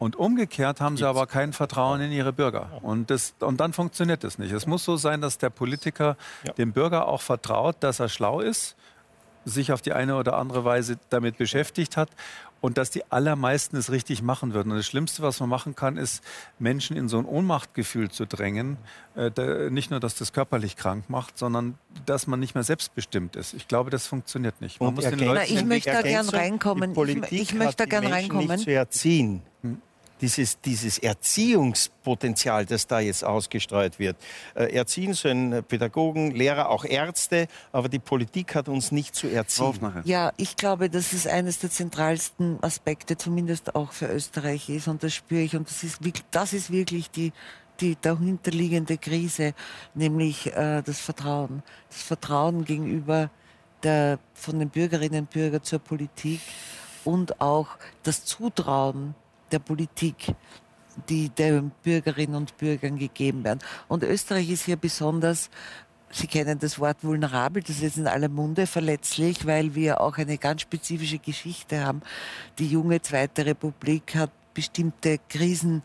Und umgekehrt haben sie aber kein Vertrauen in ihre Bürger. Und, das, und dann funktioniert das nicht. Es muss so sein, dass der Politiker dem Bürger auch vertraut, dass er schlau ist, sich auf die eine oder andere Weise damit beschäftigt hat und dass die allermeisten es richtig machen würden. Und das Schlimmste, was man machen kann, ist, Menschen in so ein Ohnmachtgefühl zu drängen. Äh, nicht nur, dass das körperlich krank macht, sondern dass man nicht mehr selbstbestimmt ist. Ich glaube, das funktioniert nicht. Man Und muss den Leuten Na, ich möchte da gern reinkommen. Ich- ich möchte hat da gern Menschen reinkommen. Nicht zu erziehen. Dieses, dieses Erziehungspotenzial, das da jetzt ausgestreut wird. Äh, erziehen sollen Pädagogen, Lehrer, auch Ärzte, aber die Politik hat uns nicht zu erziehen. Ja, ich glaube, das ist eines der zentralsten Aspekte, zumindest auch für Österreich ist. Und das spüre ich. Und das ist wirklich, das ist wirklich die, die dahinterliegende Krise, nämlich äh, das Vertrauen. Das Vertrauen gegenüber der, von den Bürgerinnen und Bürgern zur Politik und auch das Zutrauen der Politik, die den Bürgerinnen und Bürgern gegeben werden. Und Österreich ist hier besonders Sie kennen das Wort vulnerabel, das ist in aller Munde verletzlich, weil wir auch eine ganz spezifische Geschichte haben. Die junge Zweite Republik hat bestimmte Krisen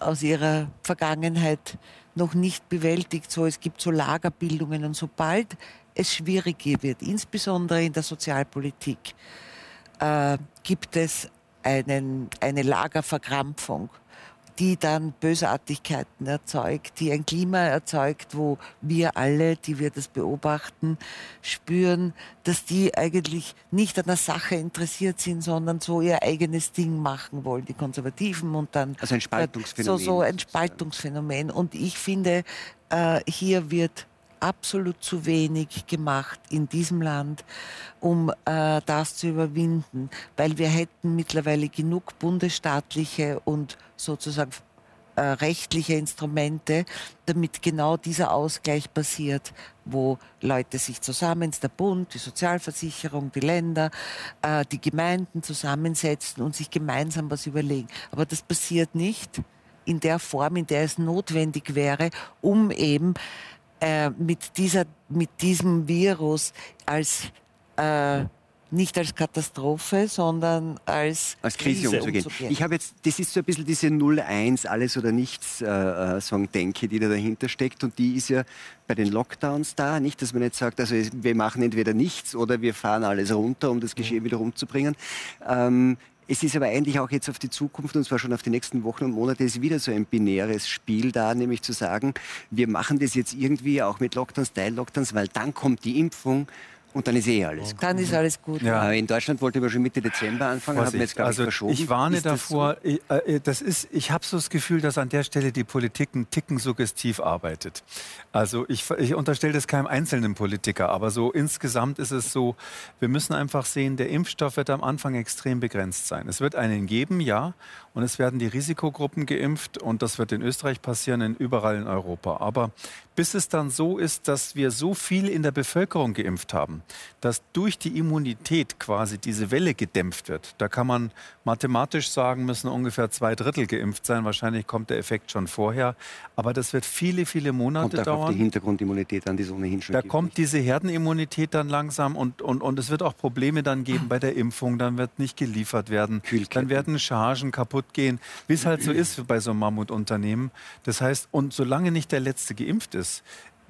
aus ihrer Vergangenheit noch nicht bewältigt. So, es gibt so Lagerbildungen und sobald es schwieriger wird, insbesondere in der Sozialpolitik, äh, gibt es einen, eine Lagerverkrampfung, die dann Bösartigkeiten erzeugt, die ein Klima erzeugt, wo wir alle, die wir das beobachten, spüren, dass die eigentlich nicht an der Sache interessiert sind, sondern so ihr eigenes Ding machen wollen, die Konservativen und dann Also ein Spaltungsphänomen So, so ein. Spaltungsphänomen. Und ich finde, äh, hier wird absolut zu wenig gemacht in diesem Land, um äh, das zu überwinden, weil wir hätten mittlerweile genug bundesstaatliche und sozusagen äh, rechtliche Instrumente, damit genau dieser Ausgleich passiert, wo Leute sich zusammen, der Bund, die Sozialversicherung, die Länder, äh, die Gemeinden zusammensetzen und sich gemeinsam was überlegen. Aber das passiert nicht in der Form, in der es notwendig wäre, um eben äh, mit, dieser, mit diesem Virus als äh, nicht als Katastrophe, sondern als, als Krise umzugehen. Ich habe jetzt, das ist so ein bisschen diese 0-1, alles oder nichts äh, äh, sagen, denke, die da dahinter steckt. Und die ist ja bei den Lockdowns da. Nicht, dass man jetzt sagt, also wir machen entweder nichts oder wir fahren alles runter, um das Geschehen wieder rumzubringen. Ähm, es ist aber eigentlich auch jetzt auf die Zukunft, und zwar schon auf die nächsten Wochen und Monate, ist wieder so ein binäres Spiel da, nämlich zu sagen, wir machen das jetzt irgendwie auch mit Lockdowns, Teil-Lockdowns, weil dann kommt die Impfung Und dann ist eh alles gut. Dann ist alles gut. Ja. In Deutschland wollte man schon Mitte Dezember anfangen, haben wir jetzt, glaube also, ich, verschoben. Ich warne ist davor, das so? ich, äh, das ist, ich habe so das Gefühl, dass an der Stelle die Politik einen Ticken suggestiv arbeitet. Also ich, ich unterstelle das keinem einzelnen Politiker, aber so insgesamt ist es so, wir müssen einfach sehen, der Impfstoff wird am Anfang extrem begrenzt sein. Es wird einen geben, ja, und es werden die Risikogruppen geimpft und das wird in Österreich passieren, in überall in Europa. Aber bis es dann so ist, dass wir so viel in der Bevölkerung geimpft haben, dass durch die Immunität quasi diese Welle gedämpft wird. Da kann man mathematisch sagen, müssen ungefähr zwei Drittel geimpft sein. Wahrscheinlich kommt der Effekt schon vorher. Aber das wird viele, viele Monate kommt dauern. Auf die Hintergrundimmunität an, die es ohnehin schon Da gibt, kommt diese Herdenimmunität dann langsam und, und, und es wird auch Probleme dann geben bei der Impfung. Dann wird nicht geliefert werden. Dann werden Chargen kaputt gehen, wie es halt so ist bei so einem Mammutunternehmen. Das heißt, und solange nicht der Letzte geimpft ist,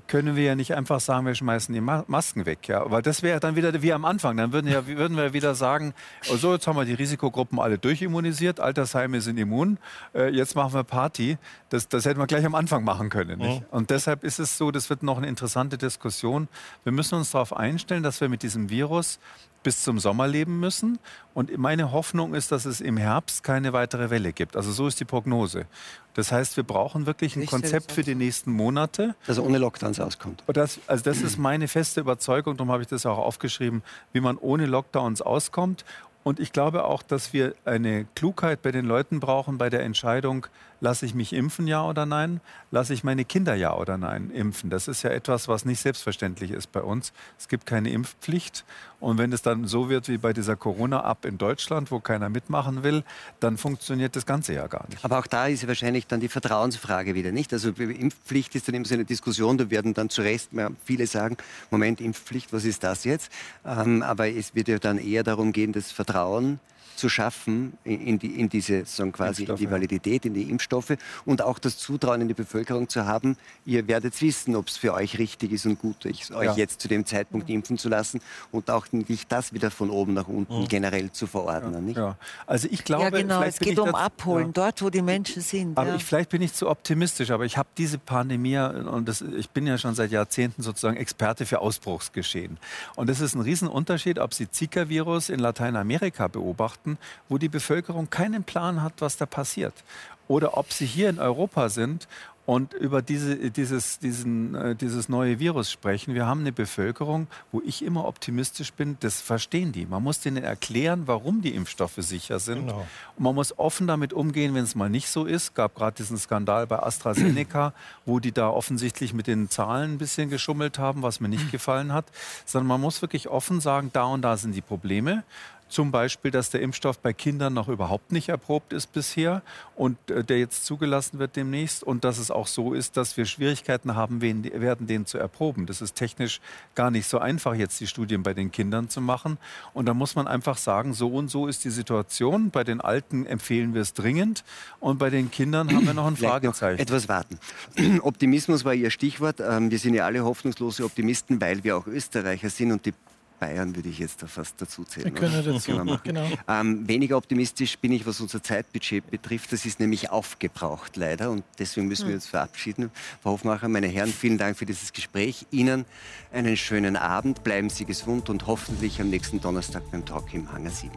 können wir ja nicht einfach sagen, wir schmeißen die Masken weg. Ja? Aber das wäre dann wieder wie am Anfang. Dann würden, ja, würden wir wieder sagen, oh so, jetzt haben wir die Risikogruppen alle durchimmunisiert, Altersheime sind immun, äh, jetzt machen wir Party. Das, das hätten wir gleich am Anfang machen können. Nicht? Und deshalb ist es so, das wird noch eine interessante Diskussion. Wir müssen uns darauf einstellen, dass wir mit diesem Virus bis zum Sommer leben müssen. Und meine Hoffnung ist, dass es im Herbst keine weitere Welle gibt. Also so ist die Prognose. Das heißt, wir brauchen wirklich ein Konzept für die nächsten Monate. Dass ohne Lockdowns auskommt. Das, also das ist meine feste Überzeugung, darum habe ich das auch aufgeschrieben, wie man ohne Lockdowns auskommt. Und ich glaube auch, dass wir eine Klugheit bei den Leuten brauchen bei der Entscheidung, lasse ich mich impfen, ja oder nein? Lasse ich meine Kinder, ja oder nein, impfen? Das ist ja etwas, was nicht selbstverständlich ist bei uns. Es gibt keine Impfpflicht. Und wenn es dann so wird wie bei dieser Corona-App in Deutschland, wo keiner mitmachen will, dann funktioniert das Ganze ja gar nicht. Aber auch da ist wahrscheinlich dann die Vertrauensfrage wieder, nicht? Also Impfpflicht ist dann eben so eine Diskussion, da werden dann zu Recht viele sagen, Moment, Impfpflicht, was ist das jetzt? Ähm, aber es wird ja dann eher darum gehen, das Vertrauen zu schaffen in, die, in diese sozusagen quasi in die Validität, in die Impfstoffe und auch das Zutrauen in die Bevölkerung zu haben, ihr werdet wissen, ob es für euch richtig ist und gut ist, euch ja. jetzt zu dem Zeitpunkt impfen zu lassen und auch nicht das wieder von oben nach unten mhm. generell zu verordnen. Ja. ja. Also ich glaube, ja, genau, es geht um Abholen, dort, wo die Menschen sind. Aber ich, vielleicht bin ich zu optimistisch, aber ich habe diese Pandemie und das, ich bin ja schon seit Jahrzehnten sozusagen Experte für Ausbruchsgeschehen. Und es ist ein Riesenunterschied, ob Sie Zika-Virus in Lateinamerika beobachten Staaten, wo die Bevölkerung keinen Plan hat, was da passiert. Oder ob sie hier in Europa sind und über diese, dieses, diesen, äh, dieses neue Virus sprechen. Wir haben eine Bevölkerung, wo ich immer optimistisch bin, das verstehen die. Man muss denen erklären, warum die Impfstoffe sicher sind. Genau. Und man muss offen damit umgehen, wenn es mal nicht so ist. Es gab gerade diesen Skandal bei AstraZeneca, wo die da offensichtlich mit den Zahlen ein bisschen geschummelt haben, was mir nicht gefallen hat. Sondern man muss wirklich offen sagen, da und da sind die Probleme. Zum Beispiel, dass der Impfstoff bei Kindern noch überhaupt nicht erprobt ist bisher und äh, der jetzt zugelassen wird demnächst. Und dass es auch so ist, dass wir Schwierigkeiten haben werden, den zu erproben. Das ist technisch gar nicht so einfach, jetzt die Studien bei den Kindern zu machen. Und da muss man einfach sagen, so und so ist die Situation. Bei den Alten empfehlen wir es dringend. Und bei den Kindern haben wir noch ein Fragezeichen. Noch etwas warten. Optimismus war Ihr Stichwort. Ähm, wir sind ja alle hoffnungslose Optimisten, weil wir auch Österreicher sind und die Bayern würde ich jetzt da fast dazu zählen. Wir können dazu, genau. Ähm, weniger optimistisch bin ich, was unser Zeitbudget betrifft. Das ist nämlich aufgebraucht, leider. Und deswegen müssen wir hm. uns verabschieden. Frau Hofmacher, meine Herren, vielen Dank für dieses Gespräch. Ihnen einen schönen Abend. Bleiben Sie gesund und hoffentlich am nächsten Donnerstag beim Talk im Hangar 7.